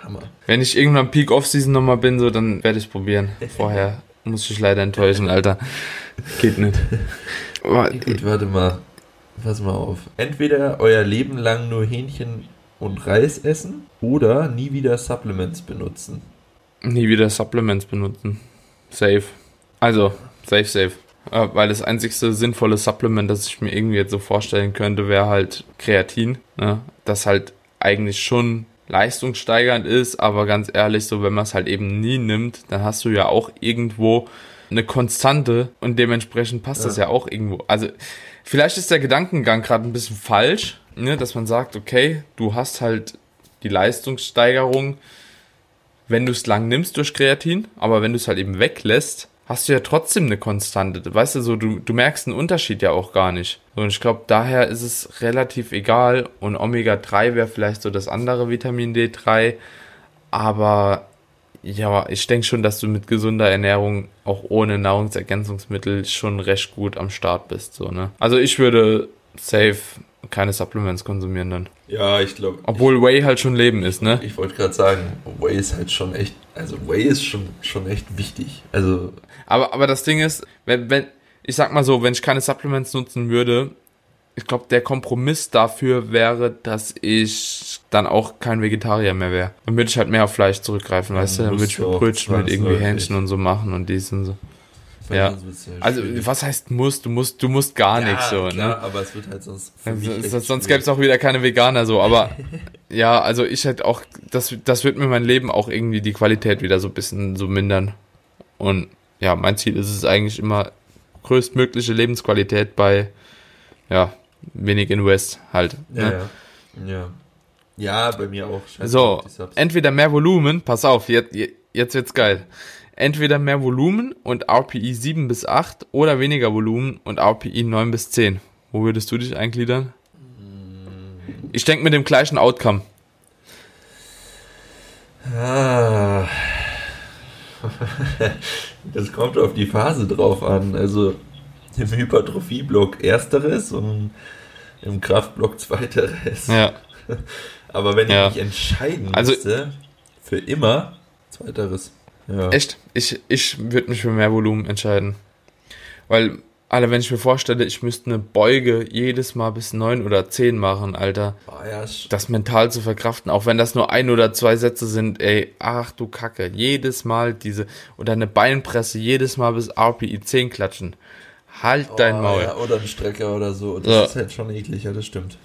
Hammer. Wenn ich irgendwann Peak Off-Season nochmal bin, so, dann werde ich es probieren. Vorher muss ich leider enttäuschen, Alter. Geht nicht. Gut, warte mal. Pass mal auf. Entweder euer Leben lang nur Hähnchen und Reis essen oder nie wieder Supplements benutzen. nie wieder Supplements benutzen. Safe. Also, safe, safe. Äh, weil das einzigste sinnvolle Supplement, das ich mir irgendwie jetzt so vorstellen könnte, wäre halt Kreatin. Ne? Das halt eigentlich schon leistungssteigernd ist, aber ganz ehrlich, so wenn man es halt eben nie nimmt, dann hast du ja auch irgendwo eine Konstante und dementsprechend passt das ja auch irgendwo. Also vielleicht ist der Gedankengang gerade ein bisschen falsch, ne? dass man sagt, okay, du hast halt die Leistungssteigerung wenn du es lang nimmst durch Kreatin, aber wenn du es halt eben weglässt, hast du ja trotzdem eine Konstante. Weißt du, so du, du merkst einen Unterschied ja auch gar nicht. Und ich glaube, daher ist es relativ egal. Und Omega-3 wäre vielleicht so das andere Vitamin D3. Aber ja, ich denke schon, dass du mit gesunder Ernährung auch ohne Nahrungsergänzungsmittel schon recht gut am Start bist. So, ne? Also ich würde safe keine Supplements konsumieren dann. Ja, ich glaube. Obwohl Whey halt schon Leben ist, ne? Ich wollte gerade sagen, Whey ist halt schon echt, also Whey ist schon, schon echt wichtig. Also, Aber, aber das Ding ist, wenn, wenn, ich sag mal so, wenn ich keine Supplements nutzen würde, ich glaube, der Kompromiss dafür wäre, dass ich dann auch kein Vegetarier mehr wäre. Dann würde ich halt mehr auf Fleisch zurückgreifen, weißt du? Dann würde ich auch Brötchen mit irgendwie. Hähnchen und so machen und dies und so. Ja. Also, was heißt muss? Du musst, du musst gar ja, nichts so, klar, ne? aber es wird halt sonst. Also, sonst gäbe es auch wieder keine Veganer so, aber ja, also ich hätte auch, das, das wird mir mein Leben auch irgendwie die Qualität wieder so ein bisschen so mindern. Und ja, mein Ziel ist es eigentlich immer größtmögliche Lebensqualität bei, ja, wenig Invest halt. Ja, Ne? ja. Ja. Ja, bei mir auch. So, entweder mehr Volumen, pass auf, jetzt, jetzt wird's geil. Entweder mehr Volumen und RPI 7 bis 8 oder weniger Volumen und RPI 9 bis 10. Wo würdest du dich eingliedern? Ich denke mit dem gleichen Outcome. Ah. Das kommt auf die Phase drauf an. Also im Hypertrophie-Block ersteres und im Kraftblock zweiteres. Ja. Aber wenn Ja. ich mich entscheiden Also- müsste, für immer zweiteres. Ja. Echt? Ich, ich würde mich für mehr Volumen entscheiden. Weil, Alter, wenn ich mir vorstelle, ich müsste eine Beuge jedes Mal bis 9 oder 10 machen, Alter. Ah, ja, Das mental zu verkraften, auch wenn das nur ein oder zwei Sätze sind, ey, ach du Kacke. Jedes Mal diese, oder eine Beinpresse, jedes Mal bis RPI 10 klatschen. Halt dein Oh, Maul. Ja, oder ein Strecker oder so. Das Ja. ist halt schon eklig, ja, das stimmt.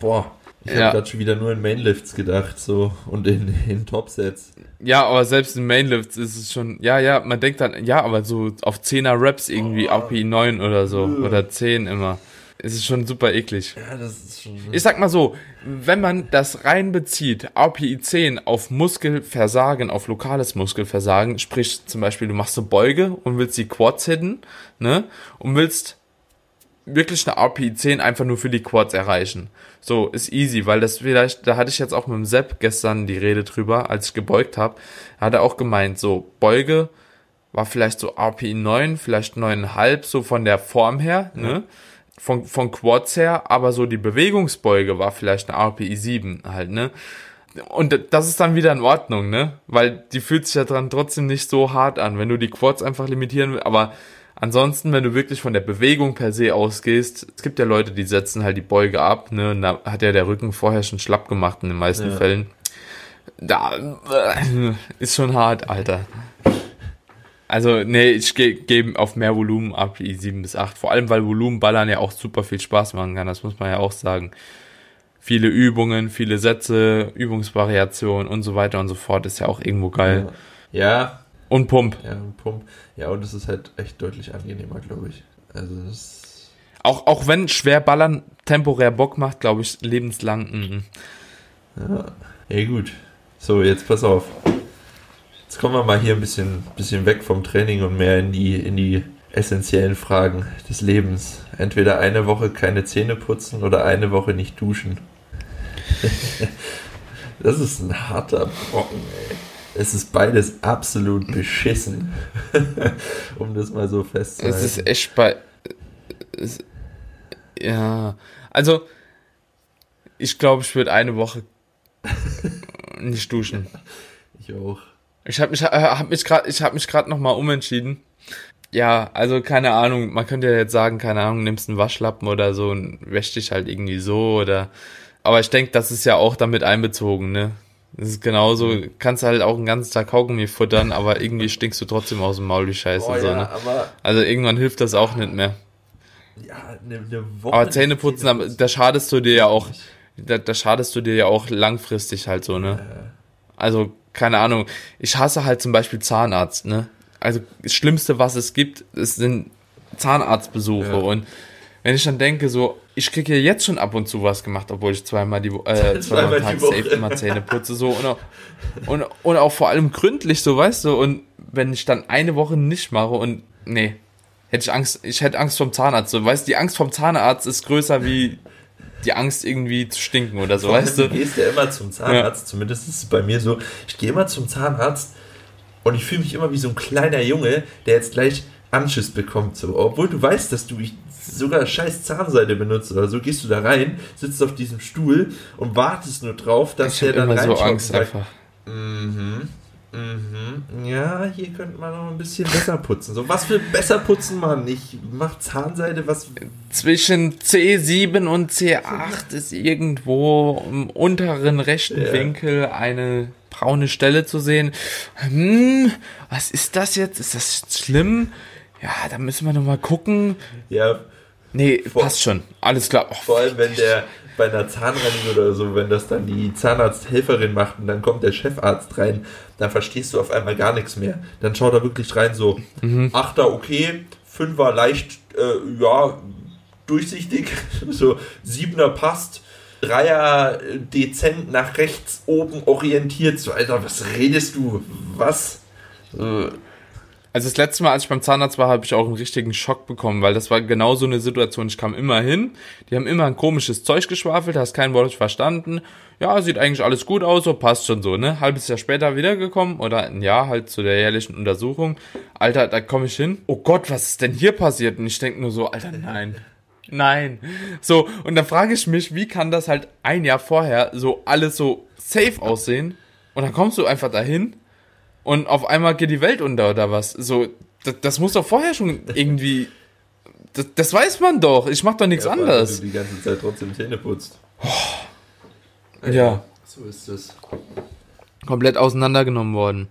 Boah. Ich Ja. habe gerade schon wieder nur in Mainlifts gedacht, so und in, in Topsets. Ja, aber selbst in Mainlifts ist es schon, ja, ja, man denkt dann, ja, aber so auf 10er Raps irgendwie, Oh. RPI 9 oder so, Ugh. oder 10 immer. Es ist schon super eklig. Ja, das ist schon. Ich sag mal so, wenn man das rein bezieht, RPI 10 auf Muskelversagen, auf lokales Muskelversagen, sprich zum Beispiel, du machst eine Beuge und willst die Quads hitten, ne, und willst wirklich eine RPI 10 einfach nur für die Quads erreichen. So, ist easy, weil das vielleicht, da hatte ich jetzt auch mit dem Sepp gestern die Rede drüber, als ich gebeugt habe, hat er auch gemeint, so, Beuge war vielleicht so RPI 9, vielleicht 9,5, so von der Form her, ne, von, von Quads her, aber so die Bewegungsbeuge war vielleicht eine RPI 7 halt, ne? Und das ist dann wieder in Ordnung, ne? Weil die fühlt sich ja dran trotzdem nicht so hart an, wenn du die Quads einfach limitieren willst. Aber ansonsten, wenn du wirklich von der Bewegung per se ausgehst, es gibt ja Leute, die setzen halt die Beuge ab, ne? Und da hat ja der Rücken vorher schon schlapp gemacht in den meisten Ja. Fällen. Da äh, ist schon hart, Alter. Also, nee, ich geh auf mehr Volumen ab, i 7 bis 8. Vor allem, weil Volumenballern ja auch super viel Spaß machen kann, das muss man ja auch sagen. Viele Übungen, viele Sätze, Übungsvariationen und so weiter und so fort ist ja auch irgendwo geil. Ja, Und Pump. ja, ein Pump. Ja, und es ist halt echt deutlich angenehmer, glaube ich. Also, das. Auch, auch wenn schwer ballern temporär Bock macht, glaube ich, lebenslang. mhm. Ja, ja, gut. So, jetzt pass auf. Jetzt kommen wir mal hier ein bisschen, bisschen weg vom Training und mehr in die, in die essentiellen Fragen des Lebens. Entweder eine Woche keine Zähne putzen oder eine Woche nicht duschen. das ist ein harter Brocken, ey. Es ist beides absolut beschissen. um das mal so festzuhalten. Es ist echt bei. Es, ja. Also, ich glaube, ich würde eine Woche nicht duschen. Ich auch. Ich habe mich, äh, hab mich gerade, ich habe mich gerade noch mal umentschieden. Ja, also keine Ahnung. Man könnte ja jetzt sagen, keine Ahnung, nimmst einen Waschlappen oder so und wäsch dich halt irgendwie so oder. Aber ich denke, das ist ja auch damit einbezogen, ne? Das ist genauso, kannst halt auch einen ganzen Tag Kaugummi futtern, aber irgendwie stinkst du trotzdem aus dem Maul wie Scheiße. Oh, so, ja, ne? aber, Also irgendwann hilft das auch nicht mehr. ja, eine, eine Woche. Aber nicht Zähneputzen, da, da schadest du dir ja auch, da, da schadest du dir ja auch langfristig halt so, ne? Also, keine Ahnung. Ich hasse halt zum Beispiel Zahnarzt, ne? Also, das Schlimmste, was es gibt, es sind Zahnarztbesuche. Ja. Und wenn ich dann denke, so, ich kriege ja jetzt schon ab und zu was gemacht, obwohl ich zweimal die äh, zweimal Zweimal am die Tag Woche. safe immer Zähne putze, so, und auch, und, und auch vor allem gründlich, so, weißt du, und wenn ich dann eine Woche nicht mache und, nee, hätte ich Angst, ich hätte Angst vom Zahnarzt, so, weißt du, die Angst vom Zahnarzt ist größer wie die Angst irgendwie zu stinken oder so, Vor weißt du? Du gehst ja immer zum Zahnarzt, zumindest ist es bei mir so. Ich gehe immer zum Zahnarzt und ich fühle mich immer wie so ein kleiner Junge, der jetzt gleich Anschiss bekommt. So. Obwohl du weißt, dass du sogar scheiß Zahnseide benutzt oder so, gehst du da rein, sitzt auf diesem Stuhl und wartest nur drauf, dass Ich der dann immer so Angst sagt, einfach. Mhm. Mhm. Ja, hier könnte man noch ein bisschen besser putzen. So, was für besser putzen man? Ich mach Zahnseide, was. Zwischen C7 und C8 ist irgendwo im unteren rechten Ja. Winkel eine braune Stelle zu sehen. Hm, was ist das jetzt? Ist das schlimm? Ja, da müssen wir noch mal gucken. Ja, Nee, Vor- passt schon. Alles klar. Oh, Vor allem, wenn der bei einer Zahnreinigung oder so, wenn das dann die Zahnarzthelferin macht und dann kommt der Chefarzt rein, dann verstehst du auf einmal gar nichts mehr. Dann schaut er wirklich rein so, Achter okay, Fünfer leicht, äh, ja, durchsichtig, so Siebener passt, Dreier äh, dezent nach rechts oben orientiert, so Alter, was redest du? Was? Äh, Also das letzte Mal, als ich beim Zahnarzt war, habe ich auch einen richtigen Schock bekommen, weil das war genau so eine Situation. Ich kam immer hin, die haben immer ein komisches Zeug geschwafelt, hast kein Wort verstanden. Ja, sieht eigentlich alles gut aus, so passt schon so, ne? Halbes Jahr später wiedergekommen oder ein Jahr halt zu der jährlichen Untersuchung. Alter, da komme ich hin. Oh Gott, was ist denn hier passiert? Und ich denke nur so, Alter, nein. Nein. So, und dann frage ich mich, wie kann das halt ein Jahr vorher so alles so safe aussehen? Und dann kommst du einfach dahin und auf einmal geht die Welt unter oder was? So, das, das muss doch vorher schon irgendwie. Das, das weiß man doch. Ich mach doch nichts ja, anderes. Du die ganze Zeit trotzdem Zähne putzt. Ja. So ist es. Komplett auseinandergenommen worden.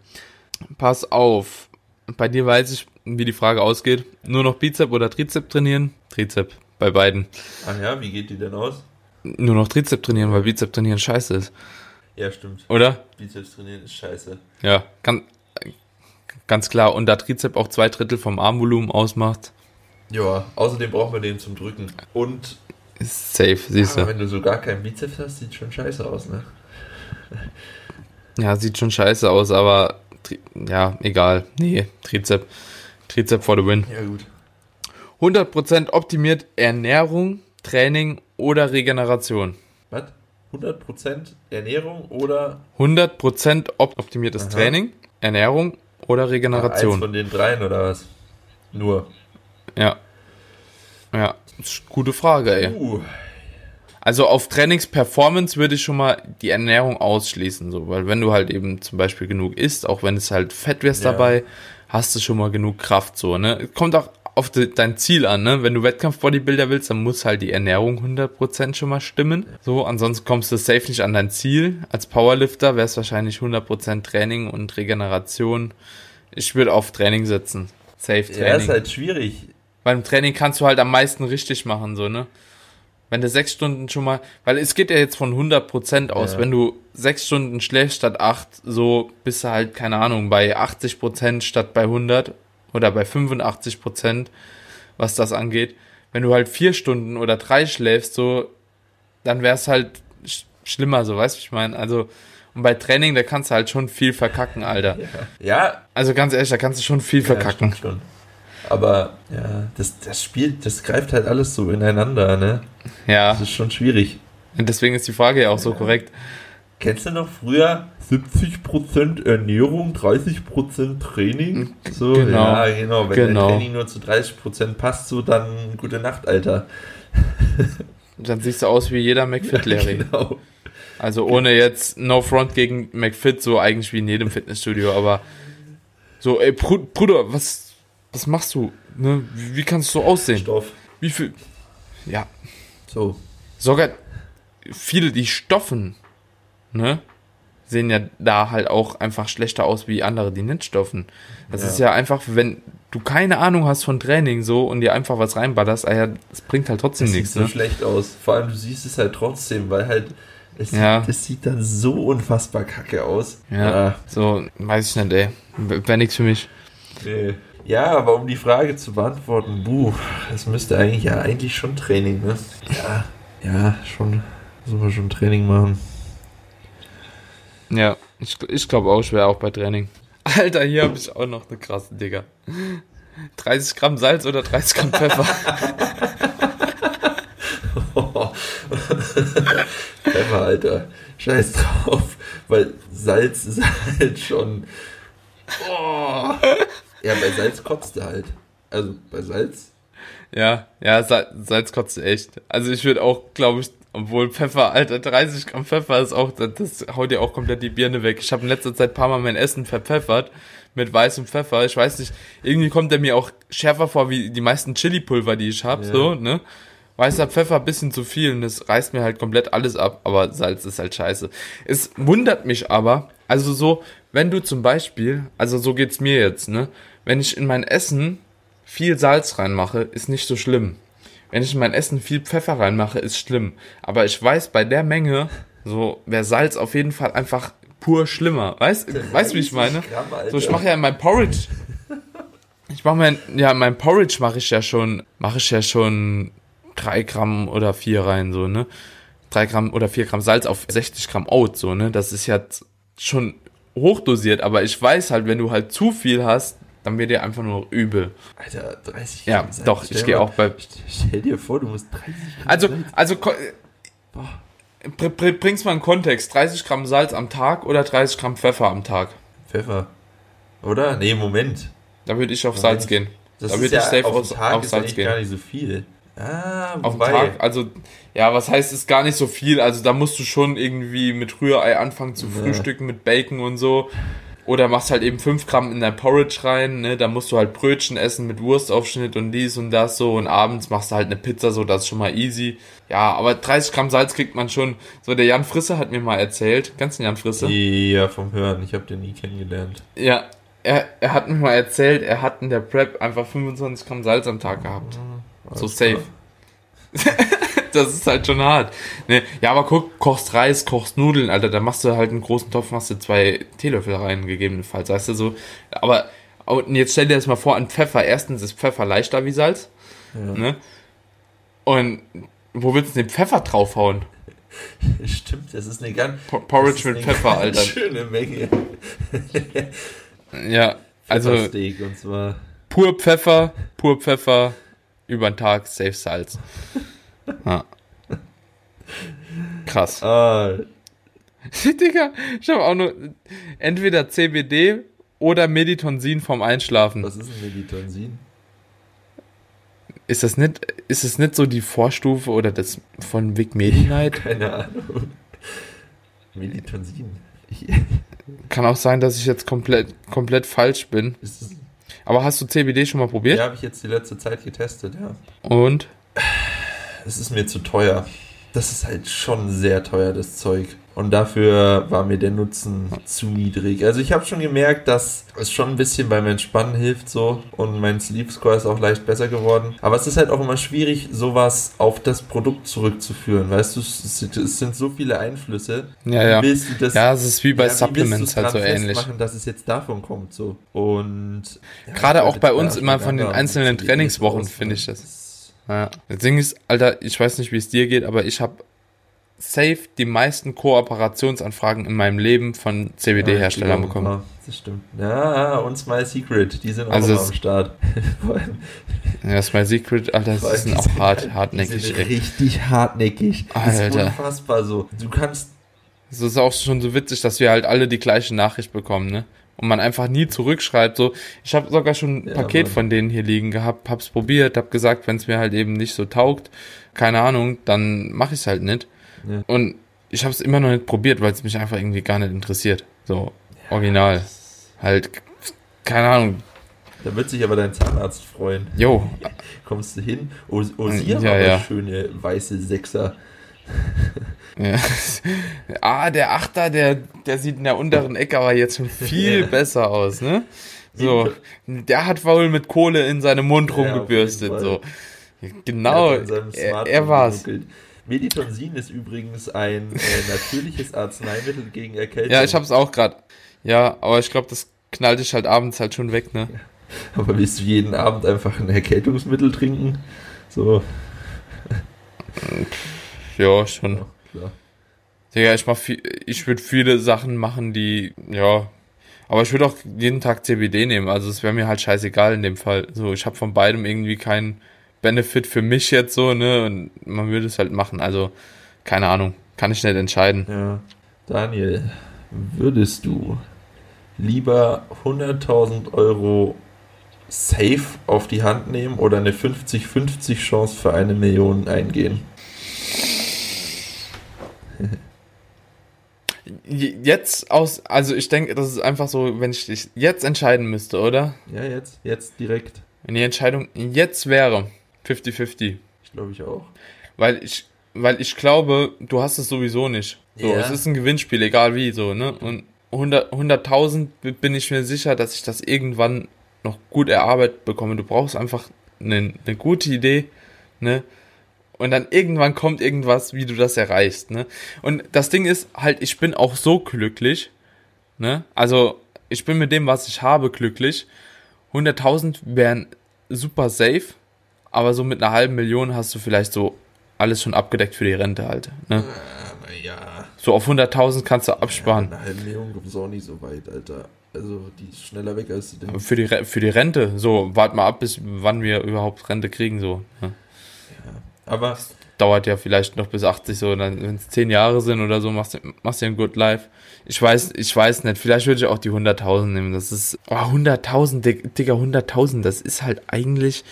Pass auf. Bei dir weiß ich, wie die Frage ausgeht. Nur noch Bizep oder Trizep trainieren? Trizep. Bei beiden. Ach ja, wie geht die denn aus? Nur noch Trizep trainieren, weil Bizep trainieren scheiße ist. Ja, stimmt. Oder? Bizeps trainieren ist scheiße. Ja, kann, ganz klar. Und da Trizep auch zwei Drittel vom Armvolumen ausmacht, Ja, außerdem braucht man den zum Drücken. Und ist safe, siehst aber du. wenn du so gar keinen Bizeps hast, sieht schon scheiße aus, ne? Ja, sieht schon scheiße aus, aber ja, egal. Nee, Trizep. Trizep for the win. Ja, gut. 100% optimiert Ernährung, Training oder Regeneration. Was? 100% Ernährung oder 100% op optimiertes Aha. Training, Ernährung oder eins Regeneration. von den dreien oder was? Nur. Ja. Ja, gute Frage, ey. Uh, Also auf Trainingsperformance würde ich schon mal die Ernährung ausschließen, so, weil wenn du halt eben zum Beispiel genug isst, auch wenn es halt fett wirst Ja. dabei, hast du schon mal genug Kraft, so, ne? Kommt auch auf de, dein Ziel an, ne? Wenn du Wettkampf-Bodybuilder willst, dann muss halt die Ernährung 100% schon mal stimmen. So, ansonsten kommst du safe nicht an dein Ziel. Als Powerlifter wäre es wahrscheinlich 100% Training und Regeneration. Ich würde auf Training setzen. Safe ja, Training. ist halt schwierig. Beim Training kannst du halt am meisten richtig machen, so, ne? Wenn du sechs Stunden schon mal, weil es geht ja jetzt von 100% aus, Ja. wenn du sechs Stunden schläfst statt acht, so bist du halt, keine Ahnung, bei 80% statt bei 100 oder bei 85%, was das angeht. Wenn du halt vier Stunden oder drei schläfst, so, dann wär's halt sch schlimmer, so, weißt du, ich meine? Also, und bei Training, da kannst du halt schon viel verkacken, Alter. Ja, Also ganz ehrlich, da kannst du schon viel ja verkacken. schon. Aber ja, das, das spielt, das greift halt alles so ineinander, ne? Ja. Das ist schon schwierig. Und deswegen ist die Frage ja auch so korrekt. Kennst du noch früher 70% Ernährung, 30% Training? So, Genau. ja, genau. Wenn Genau. Training nur zu 30% passt, so dann gute Nacht, Alter. Dann siehst du aus wie jeder McFit-Larry. Genau. Also ohne jetzt No Front gegen McFit, so eigentlich wie in jedem Fitnessstudio, aber so, ey, Bru- Bruder, was, was machst du? Ne? Wie, wie kannst du so aussehen? Stoff. Wie viel? Ja, So. sogar viele, die stoffen, ne, sehen ja da halt auch einfach schlechter aus wie andere, die nicht stoffen. Das Ja. ist ja einfach, wenn du keine Ahnung hast von Training so und dir einfach was reinballerst, ah ja, das bringt halt trotzdem Das sieht nichts, so ne? schlecht aus. Vor allem, du siehst es halt trotzdem, weil halt es, Ja. das sieht dann so unfassbar kacke aus. Ja, so, weiß ich nicht, ey. Wäre nix für mich. nee. ja, aber um die Frage zu beantworten, buh, das müsste eigentlich ja eigentlich schon Training, ne? Ja, ja, schon. Müssen wir schon Training machen. Ja, ich, ich glaube auch schwer, auch bei Training. Alter, hier habe ich auch noch eine krasse Digga. 30 Gramm Salz oder 30 Gramm Pfeffer? Pfeffer, Alter. Scheiß drauf. Weil Salz ist halt schon. Oh. Ja, bei Salz kotzt er halt. Also bei Salz. ja, ja, Sa Salz kotzt echt. Also ich würde auch, glaube ich, obwohl Pfeffer, Alter, 30 Gramm Pfeffer ist auch, das, das haut dir auch komplett die Birne weg. Ich habe in letzter Zeit ein paar Mal mein Essen verpfeffert mit weißem Pfeffer. Ich weiß nicht, irgendwie kommt der mir auch schärfer vor wie die meisten Chili-Pulver, die ich habe, Ja. so, ne? Weißer Pfeffer ein bisschen zu viel und das reißt mir halt komplett alles ab, aber Salz ist halt scheiße. Es wundert mich aber, also so, wenn du zum Beispiel, also so geht's mir jetzt, ne? Wenn ich in mein Essen viel Salz reinmache, ist nicht so schlimm. Wenn ich in mein Essen viel Pfeffer reinmache, ist schlimm. Aber ich weiß, bei der Menge, so wäre Salz auf jeden Fall einfach pur schlimmer. Weißt, weißt du, wie ich 30 meine? Gramm. So, ich mache ja in meinem Porridge. Ich mache mein, ja, in meinem Porridge mache ich ja schon, mache ich ja schon drei Gramm oder vier rein, so, ne? Drei Gramm oder vier Gramm Salz auf 60 Gramm Oat, so, ne? Das ist ja schon hochdosiert, aber ich weiß halt, wenn du halt zu viel hast, dann wird dir einfach nur übel. Alter, 30 Ja, Gramm Salz. doch, ich Stell gehe mal- auch bei, Stell dir vor, du musst 30 Gramm also, Salz. also, br bring's mal in Kontext. 30 Gramm Salz am Tag oder 30 Gramm Pfeffer am Tag? Pfeffer. Oder? Nee, Moment. Da würde ich auf Moment. Salz gehen. Das Da würde ja ich safe auf auf, Tag auf ist Salz gehen. gar nicht so viel. Ah, Auf den. Tag, also, ja, was heißt, ist gar nicht so viel. Also, da musst du schon irgendwie mit Rührei anfangen zu Ja. frühstücken, mit Bacon und so. Oder machst halt eben 5 Gramm in dein Porridge rein, ne? Da musst du halt Brötchen essen mit Wurstaufschnitt und dies und das so. Und abends machst du halt eine Pizza, so, das ist schon mal easy. Ja, aber 30 Gramm Salz kriegt man schon. So, der Jan Frisse hat mir mal erzählt. Kennst du den Jan Frisse? Ja, vom Hören. Ich habe den nie kennengelernt. Ja, er, er hat mir mal erzählt, er hat in der Prep einfach 25 Gramm Salz am Tag gehabt. So Alles safe. Das ist halt schon hart. Ne, ja, aber guck, kochst Reis, kochst Nudeln, Alter, da machst du halt einen großen Topf, machst du zwei Teelöffel rein, gegebenenfalls, weißt du so. Aber, und jetzt stell dir das mal vor, an Pfeffer. Erstens ist Pfeffer leichter wie Salz, Ja. ne? Und wo willst du den Pfeffer draufhauen? Stimmt, das ist eine ganz. Po- Porridge mit Pfeffer, Alter. Schöne Menge. Ja, also und zwar. pur Pfeffer, pur Pfeffer, über den Tag, safe Salz. Ja. Krass. Ah, Digga, ich habe auch nur entweder CBD oder Meditonsin vom Einschlafen. was ist ein Meditonsin? Ist das nicht, ist es nicht so die Vorstufe oder das von Vic Medi-Night? Keine Ahnung. Meditonsin. Kann auch sein, dass ich jetzt komplett, komplett falsch bin. Aber hast du CBD schon mal probiert? ja, habe ich jetzt die letzte Zeit getestet, ja. Und? Es ist mir zu teuer. Das ist halt schon sehr teuer, das Zeug. Und dafür war mir der Nutzen zu niedrig. Also ich habe schon gemerkt, dass es schon ein bisschen beim Entspannen hilft so. Und mein Sleep Score ist auch leicht besser geworden. Aber es ist halt auch immer schwierig, sowas auf das Produkt zurückzuführen. Weißt du, es sind- so viele Einflüsse. Ja, Wie ja. willst du das Ja, es ist wie bei ja, wie Supplements halt so ähnlich. festmachen, dass es jetzt davon kommt so. Und ja, Gerade auch bei uns immer von den einzelnen Trainingswochen finde ich das. Ja. Das Ding ist, Alter, ich weiß nicht, wie es dir geht, aber ich habe safe die meisten Kooperationsanfragen in meinem Leben von CBD-Herstellern Ja, bekommen. Ja, das stimmt. Ja, und Smile Secret, die sind auch Also am Start. Ja, mein Secret, Alter, allem sind die auch hart, hartnäckig, die sind richtig hartnäckig. Das ist Alter. unfassbar so. Du kannst Es ist auch schon so witzig, dass wir halt alle die gleiche Nachricht bekommen, ne? Und man einfach nie zurückschreibt. So, ich habe sogar schon ein Ja, Paket Mann. von denen hier liegen gehabt, hab's probiert, hab gesagt, wenn es mir halt eben nicht so taugt, keine Ahnung, dann mache ich's halt nicht. Ja. Und ich habe es immer noch nicht probiert, weil es mich einfach irgendwie gar nicht interessiert. So, original. Halt, keine Ahnung. Da wird sich aber dein Zahnarzt freuen. Jo, Kommst du hin? Oh, oh haben Ja, aber ja. schöne weiße Sechser. Ja. ah, der Achter, der, der sieht in der unteren Ecke aber jetzt schon viel besser aus, ne? So, der hat wohl mit Kohle in seinem Mund Ja, rumgebürstet, so. Genau, er, er war's. Meditonsin ist übrigens ein äh, natürliches Arzneimittel gegen Erkältung. Ja, ich hab's auch grad. Ja, aber ich glaube, das knallt dich halt abends halt schon weg, ne? Aber willst du jeden Abend einfach ein Erkältungsmittel trinken? So, Ja, schon. Digga, ich mach viel, ich würde viele Sachen machen, die, ja. Aber ich würde auch jeden Tag CBD nehmen. Also es wäre mir halt scheißegal in dem Fall. So, ich habe von beidem irgendwie keinen Benefit für mich jetzt so, ne? Und man würde es halt machen. Also, keine Ahnung. Kann ich nicht entscheiden. Ja. Daniel, würdest du lieber 100.000 Euro safe auf die Hand nehmen oder eine 50-50 Chance für eine Million eingehen? Jetzt aus, also ich denke, das ist einfach so, wenn ich dich jetzt entscheiden müsste, oder? Ja, jetzt, jetzt direkt. Wenn die Entscheidung jetzt wäre, 50-50. Ich glaube ich auch. Weil ich, weil ich glaube, du hast es sowieso nicht. So, Ja. es ist ein Gewinnspiel, egal wie, so, ne? Und 100 100.000 bin ich mir sicher, dass ich das irgendwann noch gut erarbeitet bekomme. Du brauchst einfach eine, eine gute Idee, ne? Und dann irgendwann kommt irgendwas, wie du das erreichst, ne? Und das Ding ist halt, ich bin auch so glücklich, ne? Also, ich bin mit dem, was ich habe, glücklich. 100.000 wären super safe, aber so mit einer halben Million hast du vielleicht so alles schon abgedeckt für die Rente halt, ne? ja. So auf 100.000 kannst du absparen. Eine halbe Million kommt auch nicht so weit, Alter. Also, die ist schneller weg als du denkst. Für die, Re- für die Rente, so, wart mal ab, bis wann wir überhaupt Rente kriegen, so. Ne? Aber Dauert ja vielleicht noch bis 80, so, wenn es 10 Jahre sind oder so, machst du machst du ein Good Life. Ich weiß, ich weiß nicht, vielleicht würde ich auch die 100.000 nehmen, das ist, oh, 100.000, Dig- Digga, 100.000, das ist halt eigentlich,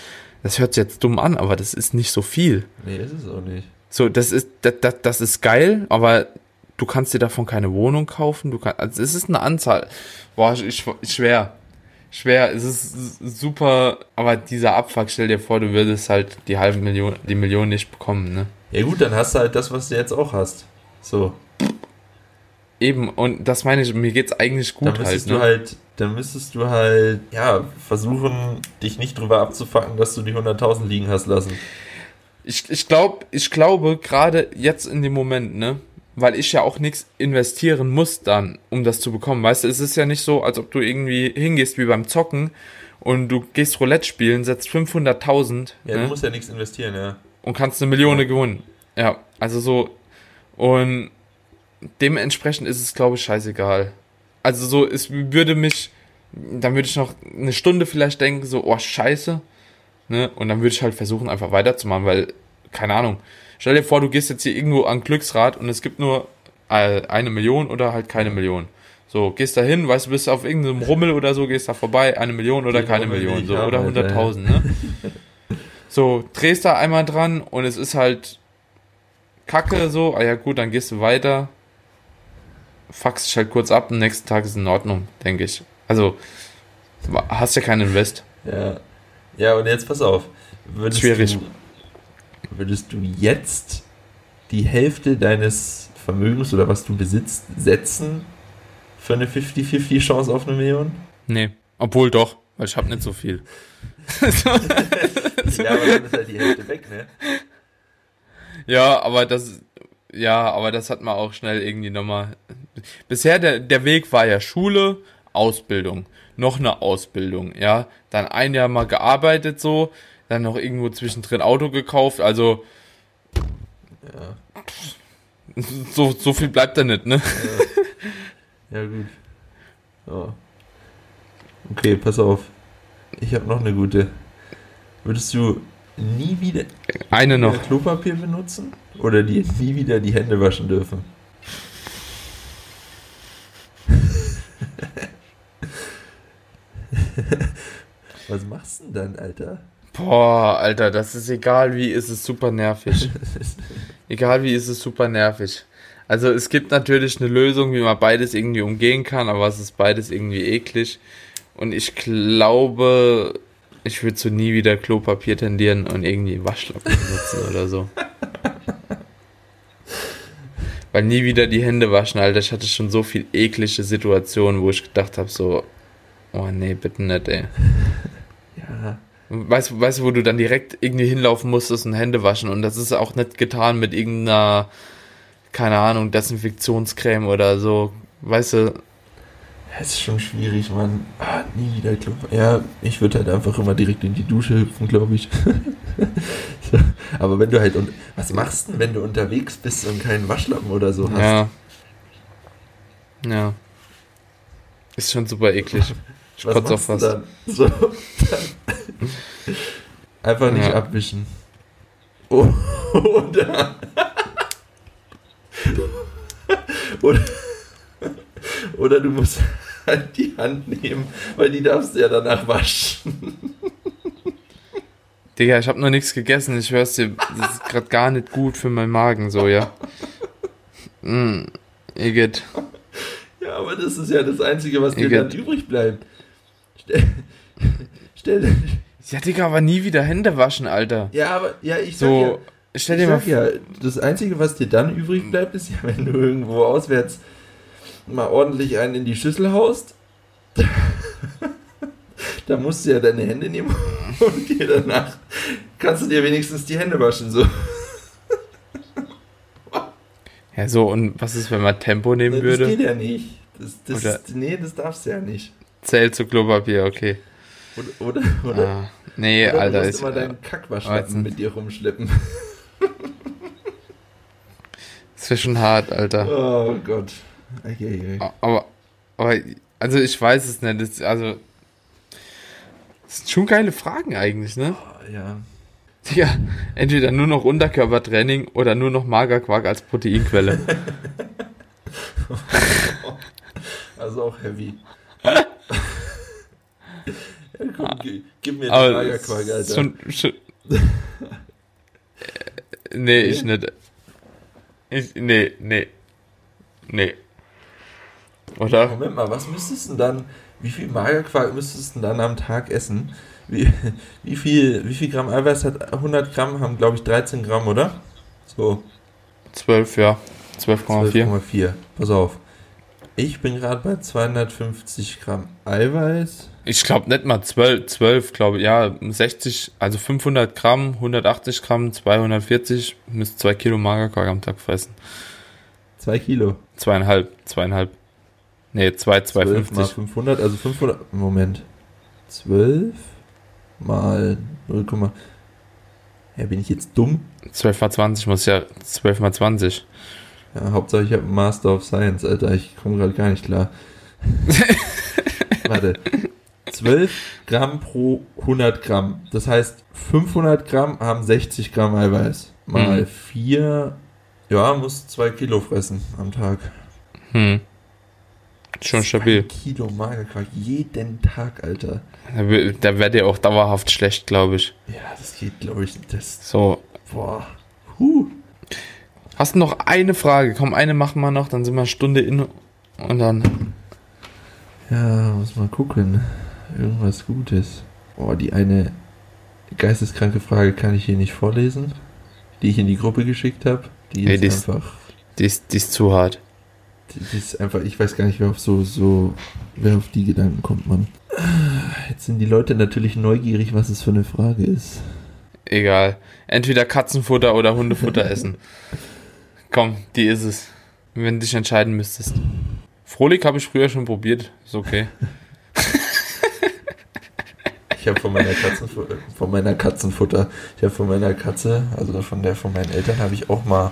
das hört sich jetzt dumm an, aber das ist nicht so viel. nee, ist es auch nicht. So, das ist, das, das, das ist geil, aber du kannst dir davon keine Wohnung kaufen. Du kannst, also es ist eine Anzahl. Boah, ich, ich, schwer. Schwer, es ist super, aber dieser Abfuck, stell dir vor, du würdest halt die halbe Million, die Million nicht bekommen, ne? Ja gut, dann hast du halt das, was du jetzt auch hast. So, Eben, und das meine ich, mir geht's eigentlich dann gut halt, müsstest ne? du halt, dann müsstest du halt, ja, versuchen, dich nicht drüber abzufacken, dass du die 100.000 liegen hast lassen. Ich, ich glaube, ich glaube, gerade jetzt in dem Moment, ne? Weil ich ja auch nichts investieren muss dann, um das zu bekommen. Weißt du, es ist ja nicht so, als ob du irgendwie hingehst wie beim Zocken und du gehst Roulette spielen, setzt 500.000 Ja, du ne? musst ja nichts investieren, ja. und kannst eine Million gewinnen. Ja, also so. Und dementsprechend ist es, glaube ich, scheißegal. Also so, es würde mich, dann würde ich noch eine Stunde vielleicht denken, so, oh, scheiße. Ne? Und dann würde ich halt versuchen, einfach weiterzumachen, weil, keine Ahnung. Stell dir vor, du gehst jetzt hier irgendwo an Glücksrad und es gibt nur äh, eine Million oder halt keine Million. So, gehst da hin, weißt du, bist auf irgendeinem Rummel oder so, gehst da vorbei, eine Million oder keine Rummel Million, so, oder Alter, ja. 100.000, ne? So, drehst da einmal dran und es ist halt kacke so, ah ja gut, dann gehst du weiter, fuckst dich halt kurz ab, am nächsten Tag ist in Ordnung, denke ich. Also, hast ja keinen Invest. Ja. Ja, und jetzt pass auf. Würdest Schwierig. Du, würdest du jetzt die Hälfte deines Vermögens oder was du besitzt setzen für eine 50-50 Chance auf eine Million? Nee, obwohl doch, weil ich hab nicht so viel. Ja, aber dann ist halt die Hälfte weg, ne? Ja, aber das, ja, aber das hat man auch schnell irgendwie nochmal. Bisher der, der Weg war ja Schule, Ausbildung, noch eine Ausbildung, ja, dann ein Jahr mal gearbeitet so, dann noch irgendwo zwischendrin Auto gekauft, also Ja. So, so viel bleibt da nicht, ne? Ja, ja gut. Ja. Okay, pass auf. Ich habe noch eine gute. Würdest du nie wieder Eine noch. Klopapier benutzen? Oder dir nie wieder die Hände waschen dürfen? Was machst du denn dann, Alter? Boah, Alter, das ist egal wie, ist es super nervig. egal wie, ist es super nervig. Also es gibt natürlich eine Lösung, wie man beides irgendwie umgehen kann, aber es ist beides irgendwie eklig. Und ich glaube, ich würde so nie wieder Klopapier tendieren und irgendwie Waschlappen benutzen oder so. Weil nie wieder die Hände waschen, Alter. Ich hatte schon so viel eklige Situationen, wo ich gedacht habe, so, oh nee, bitte nicht, ey. Weißt, weißt du, wo du dann direkt irgendwie hinlaufen musstest und Hände waschen und das ist auch nicht getan mit irgendeiner, keine Ahnung, Desinfektionscreme oder so. Weißt du, Es ist schon schwierig, Mann. Ah, nie wieder Klopapier. Ja, ich würde halt einfach immer direkt in die Dusche hüpfen, glaube ich. so. Aber wenn du halt. Und was machst du denn, wenn du unterwegs bist und keinen Waschlappen oder so hast? ja. Ja. Ist schon super eklig. Ich Was kotze du fast. dann? So, dann einfach nicht Ja. abwischen. Oder, oder, oder du musst halt die Hand nehmen, weil die darfst du ja danach waschen. Digga, ich habe noch nichts gegessen. Ich schwör's dir, das ist gerade gar nicht gut für meinen Magen, so, ja. Mm, Igitt. Ja, aber das ist ja das Einzige, was dir Igitt. dann übrig bleibt. Stell, dir, Ja, Digga, aber nie wieder Hände waschen, Alter. ja, aber ja, ich sag So, ja, stell ich dir mal ja, das Einzige, was dir dann übrig bleibt, ist ja, wenn du irgendwo auswärts mal ordentlich einen in die Schüssel haust. da musst du ja deine Hände nehmen und dir danach kannst du dir wenigstens die Hände waschen. So. Ja, so, und was ist, wenn man Tempo nehmen Das würde? geht ja nicht. Das, das, Oder- nee, das darfst du ja nicht. Zählt zu Klopapier, okay. Oder, oder, oder, Ah, nee, oder Alter, du musst immer deinen Das Kackwaschlappen mit dir rumschleppen. wäre schon hart, Alter. Oh Gott. Okay, okay. Aber, aber, also ich weiß es nicht. Das, also, das sind schon geile Fragen eigentlich, ne? Oh, ja. Digga, entweder nur noch Unterkörpertraining oder nur noch Magerquark als Proteinquelle. Also auch heavy. komm, gi- gib mir den ist Alter. schon, schon Äh, nee, ich nicht. Ich, nee, nee. Nee. Oder? Moment mal, was müsstest du denn dann, wie viel Magerquark müsstest du denn dann am Tag essen? Wie, wie, viel, wie viel Gramm Eiweiß hat 100 Gramm? Haben, glaube ich, 13 Gramm, oder? So, 12, ja. 12,4. 12,4. Pass auf. Ich bin gerade bei 250 Gramm Eiweiß. Ich glaube nicht mal 12, 12 glaube ich. Ja, 60, also 500 Gramm, 180 Gramm, 240, müsst 2 Kilo Magerquark am Tag fressen. 2 Kilo. Zweieinhalb, zweieinhalb. Nee, 2, 12 mal 250. 500, also 500, Moment. 12 mal 0, ja, bin ich jetzt dumm? 12 mal 20 muss ja 12 mal 20. Ja, Hauptsache ich habe Master of Science, Alter. Ich komme gerade gar nicht klar. Warte. 12 Gramm pro 100 Gramm. Das heißt, 500 Gramm haben 60 Gramm Eiweiß. Mal Mhm. 4, ja, muss 2 Kilo fressen am Tag. Hm. Schon stabil. 2 Kilo Magerquark jeden Tag, Alter. Da, da werdet ihr auch dauerhaft schlecht, glaube ich. Ja, das geht, glaube ich, das, So. boah. Huh. Hast du noch eine Frage? Komm, eine machen wir noch, dann sind wir eine Stunde in und dann. Ja, muss mal gucken. Irgendwas Gutes. Boah, die eine geisteskranke Frage kann ich hier nicht vorlesen, die ich in die Gruppe geschickt habe. Die ist die ist- einfach, Die ist, die ist zu hart. die, die ist einfach, ich weiß gar nicht, wer auf so, so, wer auf die Gedanken kommt, man. Jetzt sind die Leute natürlich neugierig, was es für eine Frage ist. Egal. Entweder Katzenfutter oder Hundefutter essen. Komm, die ist es. Wenn du dich entscheiden müsstest. Frohlich habe ich früher schon probiert. Ist okay. Ich habe von meiner Katzenfutter, von meiner Katzenfutter, ich habe von meiner Katze, also von der von meinen Eltern, habe ich auch mal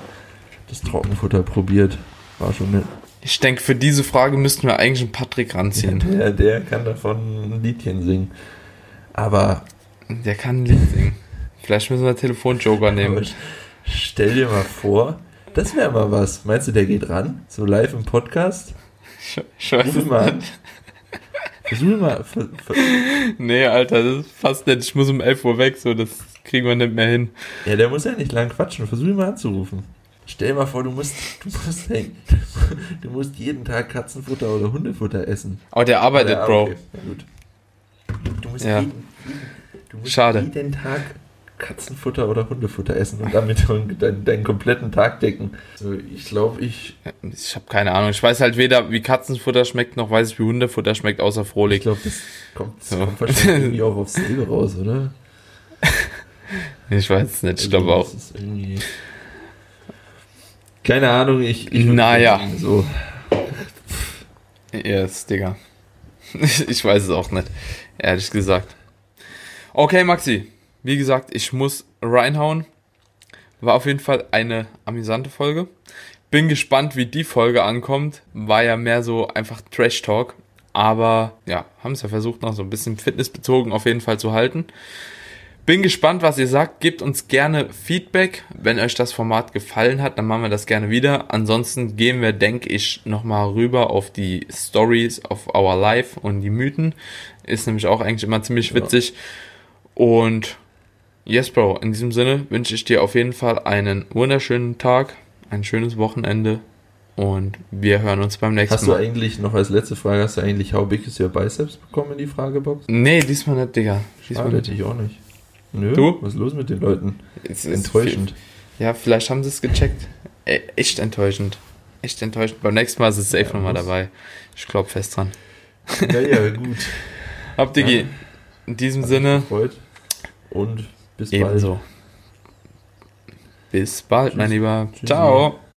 das Trockenfutter probiert. War schon nett. Ich denke, für diese Frage müssten wir eigentlich einen Patrick ranziehen. Der, der kann davon ein Liedchen singen. Aber Der kann ein Lied singen. Vielleicht müssen wir einen Telefonjoker nehmen. Stell dir mal vor, das wäre mal was. Meinst du, der geht ran? So live im Podcast? Weiß Ruf mal nicht. Versuch mal. Ver, ver, Nee, Alter, das ist fast nicht. Ich muss um 11 Uhr weg, so, das kriegen wir nicht mehr hin. ja, der muss ja nicht lang quatschen. Versuch ihn mal anzurufen. Stell dir mal vor, du musst, du musst, hey, du musst jeden Tag Katzenfutter oder Hundefutter essen. Aber der arbeitet, Ja, Bro. okay, na gut. Du musst, Ja. jeden, du musst Schade. jeden Tag Katzenfutter oder Hundefutter essen und damit deinen, deinen kompletten Tag decken. So, ich glaube, ich, Ich habe keine Ahnung. Ich weiß halt weder, wie Katzenfutter schmeckt, noch weiß ich, wie Hundefutter schmeckt, außer ich Frohlich. glaube, das kommt, das So. kommt wahrscheinlich irgendwie auch aufs selbe raus, oder? Ich weiß es nicht, ich Also, glaube auch. ist irgendwie- Keine Ahnung, ich. ich Naja. So. Yes, Digga. Ich weiß es auch nicht, ehrlich gesagt. Okay, Maxi. Wie gesagt, ich muss reinhauen. War auf jeden Fall eine amüsante Folge. Bin gespannt, wie die Folge ankommt. War ja mehr so einfach Trash Talk. Aber ja, haben es ja versucht, noch so ein bisschen fitnessbezogen auf jeden Fall zu halten. Bin gespannt, was ihr sagt. Gebt uns gerne Feedback. Wenn euch das Format gefallen hat, dann machen wir das gerne wieder. Ansonsten gehen wir, denke ich, nochmal rüber auf die Stories of Our Life und die Mythen. Ist nämlich auch eigentlich immer ziemlich witzig. Und yes, Bro, in diesem Sinne wünsche ich dir auf jeden Fall einen wunderschönen Tag, ein schönes Wochenende und wir hören uns beim nächsten Hast du Mal. eigentlich, noch als letzte Frage, hast du eigentlich How Big is Your Biceps bekommen in die Fragebox? Nee, diesmal nicht, Digga. Diesmal Schade, nicht. ich auch nicht. Nö, Du? was ist los mit den Leuten? Es ist Enttäuschend. Ja, vielleicht haben sie es gecheckt. E echt enttäuschend. Echt enttäuschend. Beim nächsten Mal ist es safe Ja, nochmal dabei. Ich glaube fest dran. Ja, ja, gut. Hab Digi. Ja. In diesem Hat Sinne. Und bis bald. ebenso. Bis bald, mein Tschüss. Lieber. Tschüssi. Ciao.